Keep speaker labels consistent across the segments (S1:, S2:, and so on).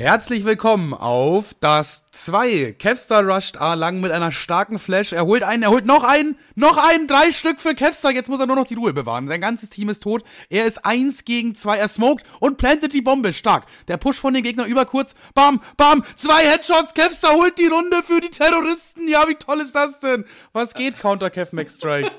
S1: Herzlich willkommen auf das 2. Kevstar rusht A lang mit einer starken Flash. Er holt einen, er holt noch einen, noch einen, drei Stück für Kevstar. Jetzt muss er nur noch die Ruhe bewahren. Sein ganzes Team ist tot. Er ist eins gegen zwei. Er smoked und plantet die Bombe. Stark. Der Push von den Gegner über kurz. Bam, bam. Zwei Headshots. Kevstar holt die Runde für die Terroristen. Ja, wie toll ist das denn? Was geht, Counter Kev Max Strike?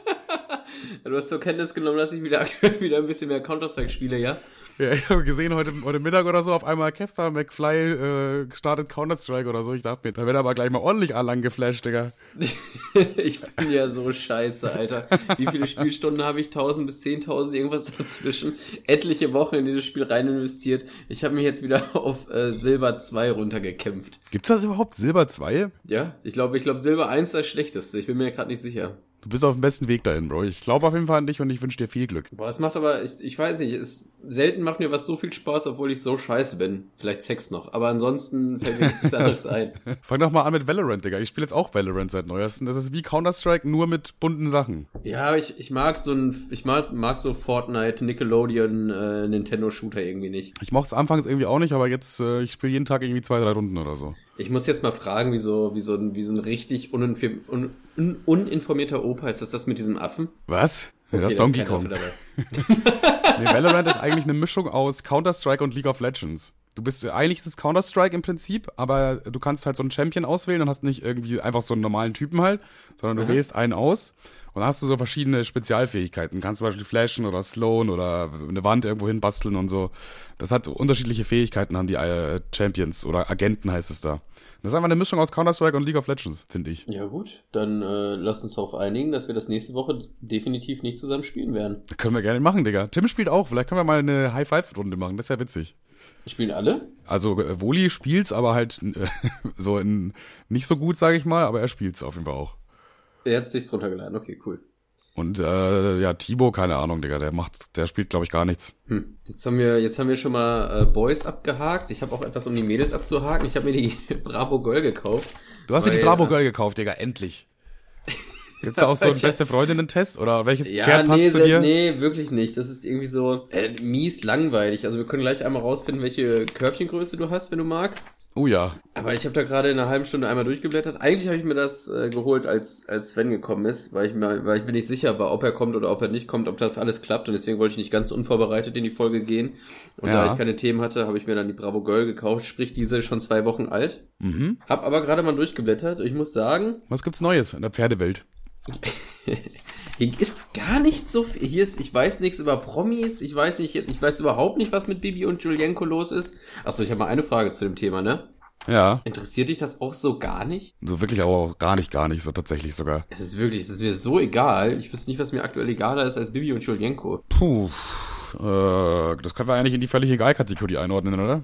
S2: du hast zur Kenntnis genommen, dass ich wieder aktuell wieder ein bisschen mehr Counter-Strike spiele, ja?
S1: Ja, ich habe gesehen, heute, heute Mittag oder so, auf einmal Kevstar McFly äh, startet Counter-Strike oder so. Ich dachte mir, da wird aber gleich mal ordentlich Allang geflasht, Digga.
S2: ich bin ja so scheiße, Alter. Wie viele Spielstunden habe ich? 1000 bis 10.000, irgendwas dazwischen. Etliche Wochen in dieses Spiel rein investiert. Ich habe mich jetzt wieder auf äh, Silber 2 runtergekämpft.
S1: Gibt's das überhaupt? Silber 2?
S2: Ja, ich glaube, ich glaube Silber 1 ist das schlechteste. Ich bin mir gerade nicht sicher.
S1: Du bist auf dem besten Weg dahin, Bro. Ich glaube auf jeden Fall an dich und ich wünsche dir viel Glück.
S2: Boah, es macht aber, ich, ich weiß nicht, es selten macht mir was so viel Spaß, obwohl ich so scheiße bin. Vielleicht Sex noch, aber ansonsten fällt mir nichts anderes ein.
S1: Fang doch mal an mit Valorant, Digga. Ich spiele jetzt auch Valorant seit neuestem. Das ist wie Counter-Strike, nur mit bunten Sachen.
S2: Ja, ich, ich mag so ein, ich mag, mag so Fortnite, Nickelodeon, äh, Nintendo-Shooter irgendwie nicht.
S1: Ich mochte es anfangs irgendwie auch nicht, aber jetzt, äh, ich spiele jeden Tag irgendwie zwei, drei Runden oder so.
S2: Ich muss jetzt mal fragen, wie so, wie so, ein, wie so ein richtig un, un, uninformierter Opa ist das das mit diesem Affen?
S1: Was? Ja, okay, das ist Donkey Kong. nee, Valorant ist eigentlich eine Mischung aus Counter-Strike und League of Legends. Du bist, eigentlich ist es Counter-Strike im Prinzip, aber du kannst halt so einen Champion auswählen und hast nicht irgendwie einfach so einen normalen Typen halt, sondern du Aha. wählst einen aus und dann hast du so verschiedene Spezialfähigkeiten. Du kannst zum Beispiel flashen oder slowen oder eine Wand irgendwo hin basteln und so. Das hat unterschiedliche Fähigkeiten, haben die äh, Champions oder Agenten heißt es da. Das ist einfach eine Mischung aus Counter-Strike und League of Legends, finde ich.
S2: Ja gut, dann äh, lass uns darauf einigen, dass wir das nächste Woche definitiv nicht zusammen spielen werden.
S1: Das können wir gerne machen, Digga. Tim spielt auch. Vielleicht können wir mal eine High-Five-Runde machen. Das ist ja witzig.
S2: Spielen alle?
S1: Also äh, Woli spielt's, aber halt äh, so in nicht so gut, sage ich mal, aber er spielt's auf jeden Fall auch.
S2: Er hat sich's runtergeladen, okay, cool.
S1: Und äh, ja, Thibaut, keine Ahnung, Digga, der macht, der spielt, glaube ich, gar nichts.
S2: Hm. Jetzt haben wir, jetzt haben wir schon mal äh, Boys abgehakt. Ich habe auch etwas, um die Mädels abzuhaken. Ich habe mir die Bravo Girl gekauft.
S1: Du hast dir die Bravo Girl gekauft, Digga, endlich. Gibt's da auch so einen beste Freundinnen-Test oder welches
S2: ja, Pferd passt nee, zu dir? Nee, wirklich nicht. Das ist irgendwie so äh, mies langweilig. Also wir können gleich einmal rausfinden, welche Körbchengröße du hast, wenn du magst.
S1: Oh ja.
S2: Aber ich habe da gerade in einer halben Stunde einmal durchgeblättert. Eigentlich habe ich mir das äh, geholt, als, als Sven gekommen ist, weil ich, mir, weil ich mir nicht sicher war, ob er kommt oder ob er nicht kommt, ob das alles klappt. Und deswegen wollte ich nicht ganz unvorbereitet in die Folge gehen. Und ja. da ich keine Themen hatte, habe ich mir dann die Bravo Girl gekauft. Sprich, diese schon zwei Wochen alt. Mhm. Hab aber gerade mal durchgeblättert. Und ich muss sagen...
S1: Was gibt's Neues in der Pferdewelt?
S2: Hier ist gar nicht so viel. Hier ist, ich weiß nichts über Promis, ich weiß nicht, ich weiß überhaupt nicht, was mit Bibi und Julienko los ist. Achso, ich habe mal eine Frage zu dem Thema, ne?
S1: Ja.
S2: Interessiert dich das auch so gar nicht?
S1: So wirklich auch gar nicht, gar nicht, so tatsächlich sogar.
S2: Es ist wirklich, es ist mir so egal. Ich wüsste nicht, was mir aktuell egaler ist als Bibi und Julienko.
S1: Puh. Äh, das können wir eigentlich in die völlig egal Kategorie einordnen, oder?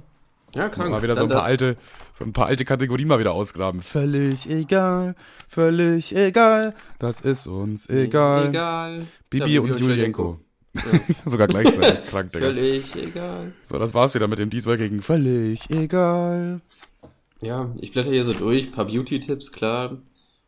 S2: Ja, krank.
S1: Mal wieder so ein paar alte, so ein paar alte Kategorien mal wieder ausgraben. Völlig egal, völlig egal, das ist uns egal.
S2: Egal.
S1: Bibi ja, und Julienko. Ja. Sogar gleichzeitig krank,
S2: Digga. Völlig egal.
S1: So, das war's wieder mit dem dieswöchigen Völlig egal.
S2: Ja, ich blätter hier so durch, paar Beauty-Tipps, klar. Mhm.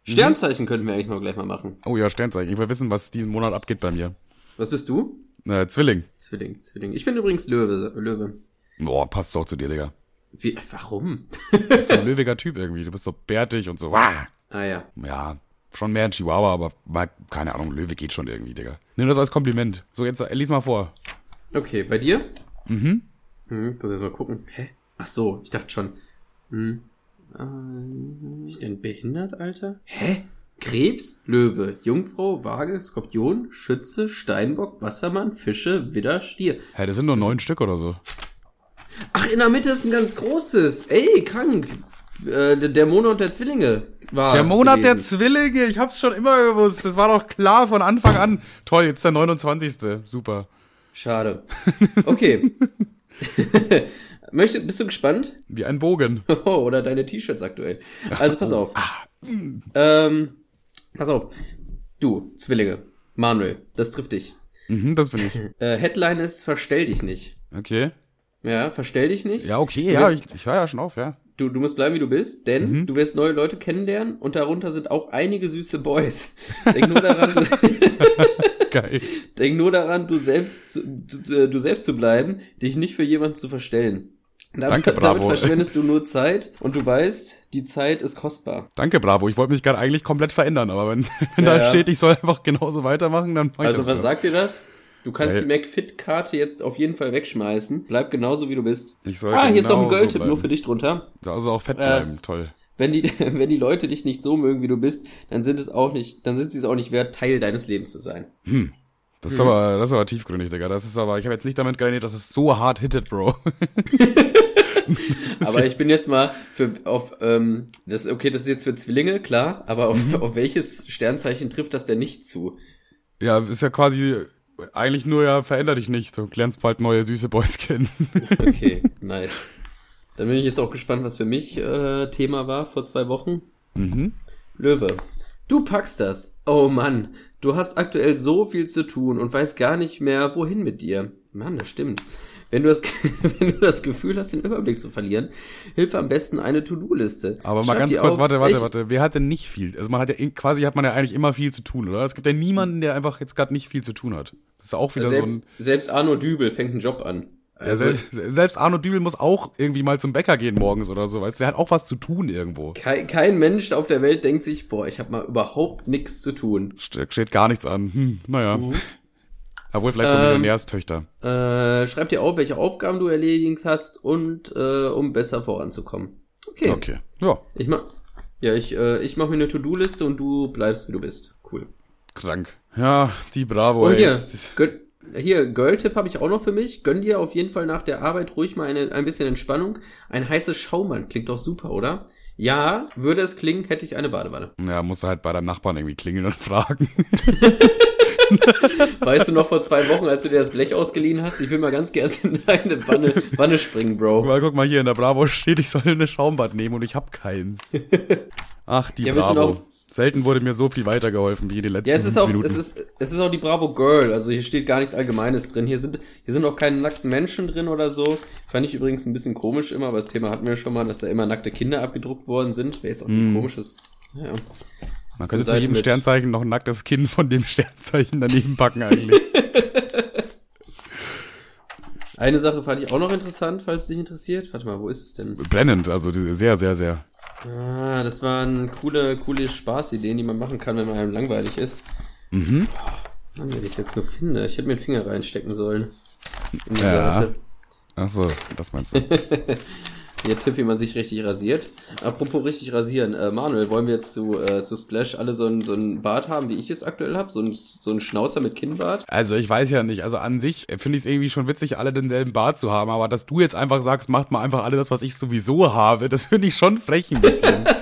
S2: Sternzeichen könnten wir eigentlich mal gleich mal machen.
S1: Oh ja, Sternzeichen. Ich will wissen, was diesen Monat abgeht bei mir.
S2: Was bist du?
S1: Äh, Zwilling.
S2: Zwilling, Zwilling. Ich bin übrigens Löwe, Löwe.
S1: Boah, passt auch zu dir, Digga.
S2: Wie, warum?
S1: Du bist so ein löwiger Typ irgendwie. Du bist so bärtig und so.
S2: Ah ja.
S1: Ja, schon mehr ein Chihuahua, aber mal, keine Ahnung, Löwe geht schon irgendwie, Digga. Nimm das als Kompliment. So, jetzt äh, lies mal vor.
S2: Okay, bei dir?
S1: Mhm.
S2: Hm, muss jetzt mal gucken. Hä? Ach so, ich dachte schon. Hm. Äh, ich denn behindert, Alter? Hä? Krebs, Löwe, Jungfrau, Waage, Skorpion, Schütze, Steinbock, Wassermann, Fische, Widder, Stier.
S1: Hä, das sind nur das neun Stück oder so.
S2: Ach, in der Mitte ist ein ganz großes. Ey, krank. Äh, der Monat der Zwillinge war.
S1: Der Monat gewesen. der Zwillinge, ich hab's schon immer gewusst. Das war doch klar von Anfang an. Toll, jetzt der 29. Super.
S2: Schade. Okay. Möchte, bist du gespannt?
S1: Wie ein Bogen.
S2: Oh, oder deine T-Shirts aktuell. Also pass auf. Ah. Ähm, pass auf. Du, Zwillinge. Manuel, das trifft dich.
S1: Mhm, das bin ich.
S2: Äh, Headline ist Verstell dich nicht.
S1: Okay.
S2: Ja, verstell dich nicht.
S1: Ja, okay, du ja, wirst, ich, ich höre ja schon auf, ja.
S2: Du, du musst bleiben, wie du bist, denn mhm. du wirst neue Leute kennenlernen und darunter sind auch einige süße Boys. Denk nur daran, du, Geil. Denk nur daran, du selbst, zu, du, du selbst zu bleiben, dich nicht für jemanden zu verstellen. Damit,
S1: Danke, Bravo.
S2: Damit verschwendest du nur Zeit und du weißt, die Zeit ist kostbar.
S1: Danke, Bravo. Ich wollte mich gerade eigentlich komplett verändern, aber wenn, wenn ja, da ja. steht, ich soll einfach genauso weitermachen, dann
S2: mach ich Also, das was so. sagt dir das? Du kannst ja. die McFit-Karte jetzt auf jeden Fall wegschmeißen. Bleib genauso, wie du bist.
S1: Ich soll
S2: ah, hier ist auch ein Goldtipp nur für dich drunter.
S1: Also auch fett bleiben, äh, toll.
S2: Wenn die, wenn die Leute dich nicht so mögen, wie du bist, dann sind es auch nicht, dann sind sie es auch nicht wert, Teil deines Lebens zu sein.
S1: Hm. Das ist, hm. aber, das ist aber tiefgründig, Digga. Das ist aber, ich habe jetzt nicht damit gerechnet, dass es so hart hittet, Bro.
S2: aber ich bin jetzt mal für auf ähm, das okay, das ist jetzt für Zwillinge, klar, aber auf, mhm. auf welches Sternzeichen trifft das denn nicht zu?
S1: Ja, ist ja quasi eigentlich nur ja veränder dich nicht, du lernst bald neue süße Boys kennen.
S2: okay, nice. Dann bin ich jetzt auch gespannt, was für mich äh, Thema war vor zwei Wochen.
S1: Mhm.
S2: Löwe. Du packst das. Oh Mann, du hast aktuell so viel zu tun und weißt gar nicht mehr, wohin mit dir. Mann, das stimmt. Wenn du, das, wenn du das Gefühl hast, den Überblick zu verlieren, hilf am besten eine To-Do-Liste.
S1: Aber mal ganz kurz, auf, warte, warte, warte. Wer hat denn nicht viel? Also man hat ja quasi hat man ja eigentlich immer viel zu tun, oder? Es gibt ja niemanden, der einfach jetzt gerade nicht viel zu tun hat. Das ist auch wieder
S2: selbst,
S1: so ein.
S2: Selbst Arno Dübel fängt einen Job an.
S1: Also, ja, selbst Arno Dübel muss auch irgendwie mal zum Bäcker gehen morgens oder so, weißt du, der hat auch was zu tun irgendwo.
S2: Kein, kein Mensch auf der Welt denkt sich, boah, ich habe mal überhaupt nichts zu tun.
S1: Ste steht gar nichts an. Hm, naja. Mhm. Obwohl vielleicht so ähm, Millionärstöchter.
S2: Äh, schreib dir auf, welche Aufgaben du erledigt hast und äh, um besser voranzukommen. Okay.
S1: Okay. Ja.
S2: Ich mach, ja, ich, äh, ich mach mir eine To-Do-Liste und du bleibst, wie du bist. Cool.
S1: Krank. Ja, die Bravo.
S2: Und hier, gönn, hier, Girl-Tipp habe ich auch noch für mich. Gönn dir auf jeden Fall nach der Arbeit ruhig mal eine, ein bisschen Entspannung. Ein heißes Schaumann klingt doch super, oder? Ja, würde es klingen, hätte ich eine Badewanne.
S1: Ja, musst du halt bei deinem Nachbarn irgendwie klingeln und fragen.
S2: weißt du noch vor zwei Wochen, als du dir das Blech ausgeliehen hast? Ich will mal ganz gerne in deine Wanne, Wanne springen, Bro.
S1: Mal guck mal hier in der Bravo steht, ich soll eine Schaumbad nehmen und ich hab keins. Ach, die ja, Bravo. Selten wurde mir so viel weitergeholfen wie in den letzten
S2: ja, es ist auch,
S1: Minuten.
S2: Es ist, es ist auch die Bravo Girl, also hier steht gar nichts Allgemeines drin. Hier sind, hier sind auch keine nackten Menschen drin oder so. Fand ich übrigens ein bisschen komisch immer, aber das Thema hatten wir schon mal, dass da immer nackte Kinder abgedruckt worden sind. Wäre jetzt auch ein mm. komisches, ja.
S1: Man könnte zu jedem Sternzeichen noch ein nacktes Kind von dem Sternzeichen daneben packen eigentlich.
S2: Eine Sache fand ich auch noch interessant, falls es dich interessiert. Warte mal, wo ist es denn?
S1: Brennend, also sehr, sehr, sehr.
S2: Ah, das waren coole, coole Spaßideen, die man machen kann, wenn man einem langweilig ist.
S1: Mhm.
S2: Oh, Mann, wenn ich es jetzt nur finde. Ich hätte mir den Finger reinstecken sollen.
S1: In die ja. Seite. Ach so, das meinst du.
S2: Der Tipp, wie man sich richtig rasiert. Apropos richtig rasieren. Äh, Manuel, wollen wir jetzt zu, äh, zu Splash alle so ein, so ein Bart haben, wie ich es aktuell habe? So ein, so ein Schnauzer mit Kinnbart?
S1: Also ich weiß ja nicht. Also an sich finde ich es irgendwie schon witzig, alle denselben Bart zu haben. Aber dass du jetzt einfach sagst, macht mal einfach alle das, was ich sowieso habe, das finde ich schon frech ein bisschen.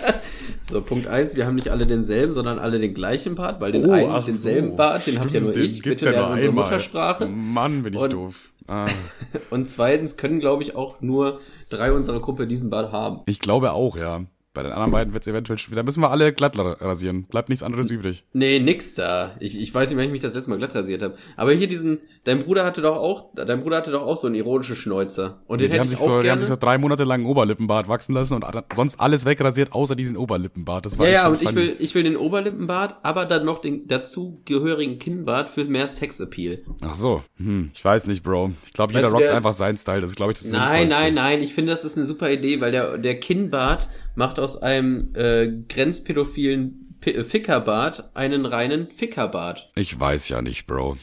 S2: So, Punkt eins, wir haben nicht alle denselben, sondern alle den gleichen Bart, weil den oh, einen, denselben so. Bart, den habt ja nur ich, bitte ja lernen unsere Muttersprache.
S1: Mann, bin ich und, doof. Ah.
S2: und zweitens können, glaube ich, auch nur drei unserer Gruppe diesen Bart haben.
S1: Ich glaube auch, ja. Bei den anderen beiden wird es eventuell schwierig. Da müssen wir alle glatt rasieren. Bleibt nichts anderes übrig.
S2: Nee, nix da. Ich, ich weiß nicht, wann ich mich das letzte Mal glatt rasiert habe. Aber hier diesen, dein Bruder hatte doch auch, dein Bruder hatte doch auch so einen ironischen Schnäuzer. Und den
S1: die
S2: hätte
S1: haben
S2: ich
S1: sich
S2: auch
S1: so,
S2: gerne. Die
S1: haben sich so drei Monate lang einen Oberlippenbart wachsen lassen und sonst alles wegrasiert, außer diesen Oberlippenbart. Das war
S2: ja, ja, und ich will, ich will den Oberlippenbart, aber dann noch den dazugehörigen Kinnbart für mehr Sexappeal.
S1: Ach so. Hm, ich weiß nicht, Bro. Ich glaube, jeder weißt rockt einfach seinen Style. Das ist, glaube ich, das
S2: Nein, nein, nein. Ich finde, das ist eine super Idee, weil der, der Kinnbart macht aus einem äh, grenzpädophilen P Fickerbart einen reinen Fickerbart.
S1: Ich weiß ja nicht, Bro.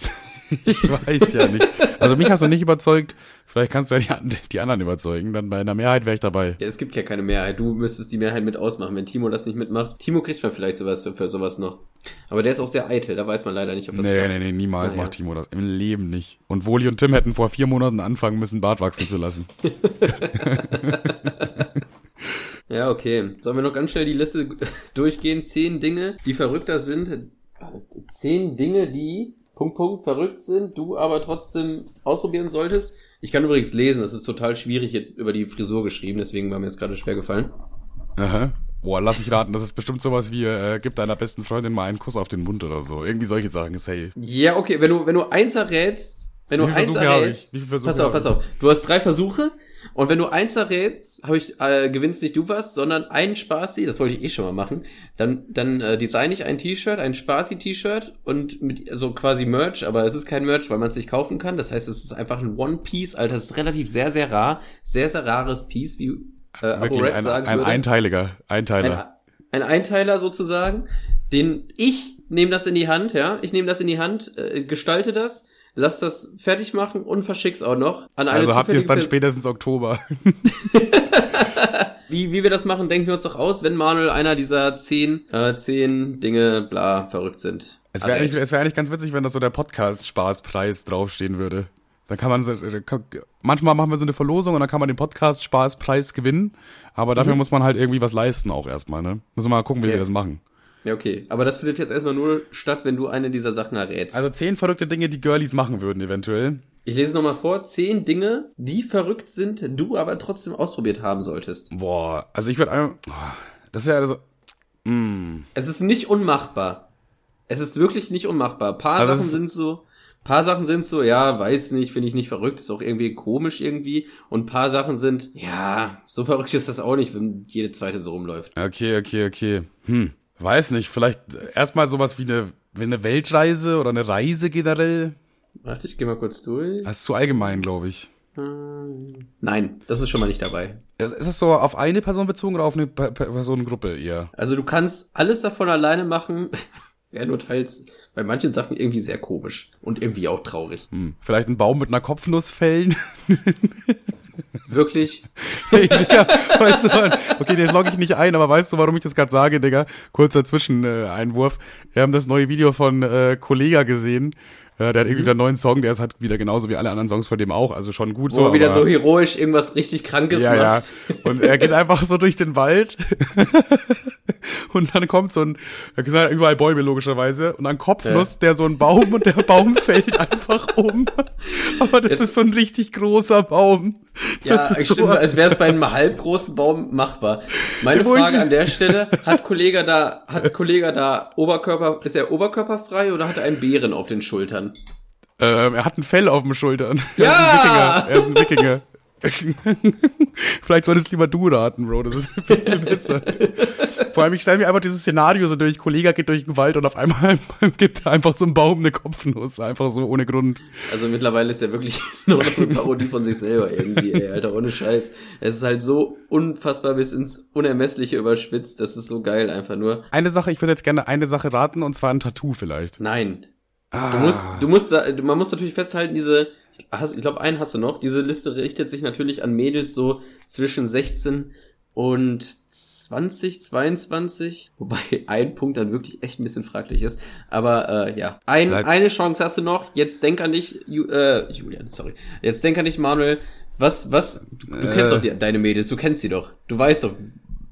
S1: ich weiß ja nicht. Also mich hast du nicht überzeugt. Vielleicht kannst du ja die, die anderen überzeugen. Dann bei einer Mehrheit wäre ich dabei.
S2: Ja, es gibt ja keine Mehrheit. Du müsstest die Mehrheit mit ausmachen, wenn Timo das nicht mitmacht. Timo kriegt man vielleicht sowas für, für sowas noch. Aber der ist auch sehr eitel. Da weiß man leider nicht, ob das
S1: Nee, klappt. nee, nee, niemals naja. macht Timo das. Im Leben nicht. Und Woli und Tim hätten vor vier Monaten anfangen müssen, Bart wachsen zu lassen.
S2: Ja, okay. Sollen wir noch ganz schnell die Liste durchgehen? Zehn Dinge, die verrückter sind. Zehn Dinge, die Punkt, Punkt verrückt sind, du aber trotzdem ausprobieren solltest. Ich kann übrigens lesen, das ist total schwierig über die Frisur geschrieben, deswegen war mir jetzt gerade schwer gefallen.
S1: Aha. Boah, lass mich raten, das ist bestimmt sowas wie, äh, gib deiner besten Freundin mal einen Kuss auf den Mund oder so. Irgendwie solche Sachen, safe.
S2: Ja, okay, wenn du, wenn du eins errätst, wenn du eins errätst, pass auf, pass auf. Du hast drei Versuche Und wenn du eins errätst, habe ich, äh, gewinnst nicht du was, sondern ein Spaßi, das wollte ich eh schon mal machen. Dann, dann äh, design ich ein T-Shirt, ein Spaßi-T-Shirt und mit so quasi Merch, aber es ist kein Merch, weil man es nicht kaufen kann. Das heißt, es ist einfach ein One-Piece, Alter, es ist relativ sehr, sehr rar, sehr, sehr rares Piece, wie
S1: äh, Wirklich, ein, sagen ein würde. Einteiliger, Einteiler.
S2: Ein, ein Einteiler sozusagen, den ich nehme das in die Hand, ja, ich nehme das in die Hand, äh, gestalte das lass das fertig machen und verschick's auch noch
S1: an eine Also habt ihr es dann spätestens Oktober.
S2: wie, wie wir das machen, denken wir uns doch aus, wenn Manuel einer dieser zehn, äh, zehn Dinge, bla, verrückt sind.
S1: Es wäre eigentlich, es wär eigentlich ganz witzig, wenn das so der Podcast-Spaßpreis draufstehen würde. Dann kann man so, manchmal machen wir so eine Verlosung und dann kann man den Podcast-Spaßpreis gewinnen. Aber dafür mhm. muss man halt irgendwie was leisten auch erstmal, ne? Müssen wir mal gucken, wie ja. wir das machen.
S2: Ja, okay. Aber das findet jetzt erstmal nur statt, wenn du eine dieser Sachen errätst.
S1: Also zehn verrückte Dinge, die Girlies machen würden, eventuell.
S2: Ich lese nochmal vor. Zehn Dinge, die verrückt sind, du aber trotzdem ausprobiert haben solltest.
S1: Boah, also ich würde einmal. Das ist ja also.
S2: Mm. Es ist nicht unmachbar. Es ist wirklich nicht unmachbar. Ein paar also Sachen sind so. Paar Sachen sind so, ja, weiß nicht, finde ich nicht verrückt, ist auch irgendwie komisch irgendwie. Und paar Sachen sind, ja, so verrückt ist das auch nicht, wenn jede zweite so rumläuft.
S1: Okay, okay, okay. Hm. Weiß nicht, vielleicht erstmal sowas wie eine, wie eine Weltreise oder eine Reise generell.
S2: Warte, ich geh mal kurz durch.
S1: Das ist zu allgemein, glaube ich.
S2: Hm. Nein, das ist schon mal nicht dabei.
S1: Ist es so auf eine Person bezogen oder auf eine Personengruppe eher?
S2: Also du kannst alles davon alleine machen. ja, nur teils bei manchen Sachen irgendwie sehr komisch und irgendwie auch traurig.
S1: Hm, vielleicht einen Baum mit einer Kopfnuss fällen.
S2: Wirklich?
S1: Hey, Digga, weißt du, okay, jetzt logge ich nicht ein, aber weißt du, warum ich das gerade sage, Digga? Kurzer Zwischeneinwurf. Wir haben das neue Video von äh, Kollega gesehen. Ja, der hat irgendwie mhm. wieder einen neuen Song, der ist halt wieder genauso wie alle anderen Songs von dem auch, also schon gut
S2: Wo
S1: so.
S2: Wo er wieder so heroisch irgendwas richtig Krankes
S1: ja, macht. Ja, und er geht einfach so durch den Wald und dann kommt so ein, da sind halt überall Bäume logischerweise und dann Kopfnuss ja. der so ein Baum und der Baum fällt einfach um. Aber das Jetzt, ist so ein richtig großer Baum.
S2: Ja, das ist stimmt, so, als wäre es bei einem halbgroßen Baum machbar. Meine Frage an der Stelle, hat Kollege da, hat Kollege da Oberkörper, ist er oberkörperfrei oder hat er einen Bären auf den Schultern?
S1: Ähm, er hat ein Fell auf den Schultern. Ja! Er ist ein Wikinger. Er ist ein Wikinger. Vielleicht solltest lieber du raten, Bro. Das ist viel besser. Vor allem, ich stelle mir einfach dieses Szenario so durch. Kollege geht durch den Wald und auf einmal gibt er einfach so ein Baum eine Kopfnuss. Einfach so ohne Grund.
S2: Also mittlerweile ist er wirklich nur noch eine Parodie von sich selber irgendwie, ey, Alter, ohne Scheiß. Es ist halt so unfassbar bis ins Unermessliche überspitzt. Das ist so geil einfach nur.
S1: Eine Sache, ich würde jetzt gerne eine Sache raten und zwar ein Tattoo vielleicht.
S2: Nein. Ah. Du musst, du musst, man muss natürlich festhalten, diese ich glaube, einen hast du noch. Diese Liste richtet sich natürlich an Mädels so zwischen 16 und 20, 22, wobei ein Punkt dann wirklich echt ein bisschen fraglich ist. Aber äh, ja, ein, eine Chance hast du noch. Jetzt denk an dich, Ju, äh, Julian, sorry. Jetzt denk an dich, Manuel. Was, was? Du, du kennst äh. doch die, deine Mädels, du kennst sie doch. Du weißt doch,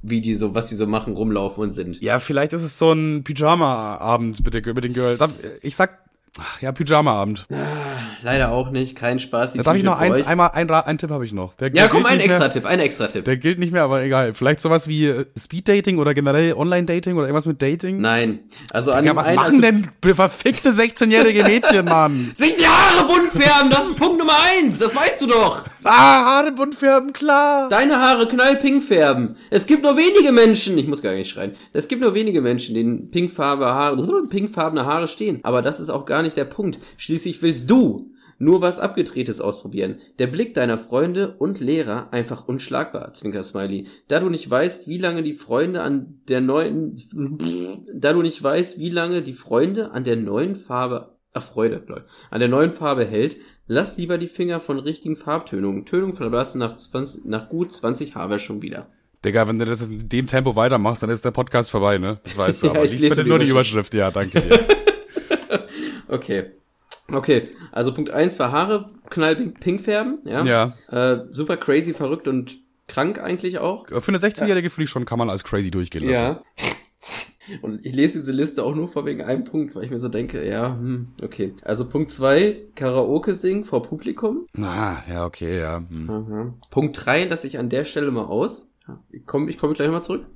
S2: wie die so, was die so machen, rumlaufen und sind.
S1: Ja, vielleicht ist es so ein Pyjama-Abend mit, mit den Girls. Ich sag Ach, ja, Pyjama-Abend. Ah,
S2: leider auch nicht, kein Spaß.
S1: Da darf ich noch eins, einmal, ein, ein Tipp habe ich noch.
S2: Der, ja, komm, ein extra Tipp, ein extra Tipp.
S1: Der gilt nicht mehr, aber egal. Vielleicht sowas wie äh, Speed-Dating oder generell Online-Dating oder irgendwas mit Dating?
S2: Nein. Also an
S1: ja, was einen, machen also, denn verfickte 16-jährige Mädchen, Mann?
S2: Sich die Haare bunt färben, das ist Punkt Nummer eins, das weißt du doch.
S1: Ah, Haare bunt färben, klar.
S2: Deine Haare knallpink färben. Es gibt nur wenige Menschen, ich muss gar nicht schreien, es gibt nur wenige Menschen, denen pinkfarbene Haare, pinkfarbene Haare stehen. Aber das ist auch gar nicht der Punkt. Schließlich willst du nur was Abgedrehtes ausprobieren. Der Blick deiner Freunde und Lehrer einfach unschlagbar, Zwinker Smiley. Da du nicht weißt, wie lange die Freunde an der neuen, da du nicht weißt, wie lange die Freunde an der neuen Farbe, ach Freude, Leute, an der neuen Farbe hält, lass lieber die Finger von richtigen Farbtönungen. Tönung verblassen nach 20, nach gut 20 schon wieder.
S1: Digga, wenn du das in dem Tempo weitermachst, dann ist der Podcast vorbei, ne? Das weißt du. ja, aber lies bitte nur die Überschrift, ja, danke dir.
S2: Okay. Okay, also Punkt eins war Haare knallpink färben, ja.
S1: Ja.
S2: Äh, super crazy, verrückt und krank eigentlich auch.
S1: Für eine 16-jährige finde ich schon, kann man als crazy durchgehen lassen.
S2: Ja. Und ich lese diese Liste auch nur vor wegen einem Punkt, weil ich mir so denke, ja, hm, okay. Also Punkt zwei Karaoke singen vor Publikum.
S1: Ah, ja, okay, ja. Hm.
S2: Aha. Punkt drei lasse ich an der Stelle mal aus. Ich komme ich komm gleich nochmal zurück.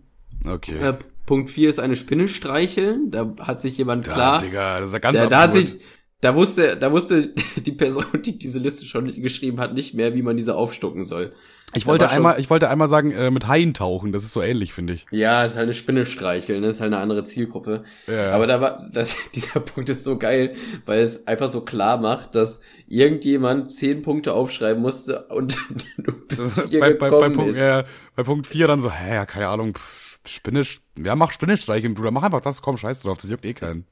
S1: Okay. Äh,
S2: Punkt 4 ist eine Spinne streicheln. Da hat sich jemand klar.
S1: Ja, Digga, das ist ja ganz
S2: da, da hat sich, Da wusste, da wusste die Person, die diese Liste schon geschrieben hat, nicht mehr, wie man diese aufstucken soll.
S1: Ich wollte einmal, ich wollte einmal sagen, äh, mit Haien tauchen, das ist so ähnlich, finde ich.
S2: Ja, ist halt eine Spinne streicheln, ne? ist halt eine andere Zielgruppe. Ja. Aber da war, das, dieser Punkt ist so geil, weil es einfach so klar macht, dass irgendjemand zehn Punkte aufschreiben musste und du bist hier bei, gekommen bei, bei, Punkt,
S1: ist. Ja, bei Punkt vier dann so, hä, ja, keine Ahnung, Spinne, ja, mach Spinne streicheln, Bruder, mach einfach das, komm, scheiß drauf, das juckt eh keinen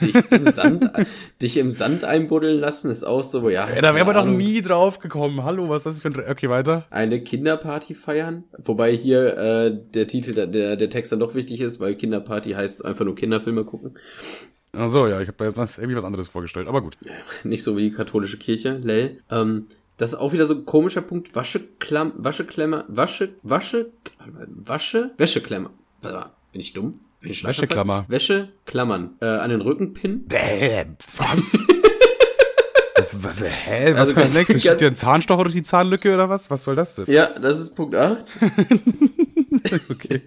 S2: dich im Sand, dich im Sand einbuddeln lassen, ist auch so, ja.
S1: ja da wäre man doch nie drauf gekommen. Hallo, was ist das für ein. Okay, weiter.
S2: Eine Kinderparty feiern. Wobei hier äh, der Titel, der, der Text dann doch wichtig ist, weil Kinderparty heißt einfach nur Kinderfilme gucken.
S1: Ach so, ja, ich habe irgendwie was anderes vorgestellt, aber gut.
S2: Nicht so wie die katholische Kirche, lell. Ähm, das ist auch wieder so ein komischer Punkt. Wascheklam, Wascheklemmer, Wasche, Wasche, Wasche, Wäscheklemmer. Bin ich dumm?
S1: Wäscheklammer.
S2: Wäscheklammern. Äh, an den Rückenpin.
S1: Däh, was? was, was, hä? Was also kommt nächstes? Schiebt dir ein Zahnstocher durch die Zahnlücke oder was? Was soll das denn?
S2: Ja, das ist Punkt 8. okay.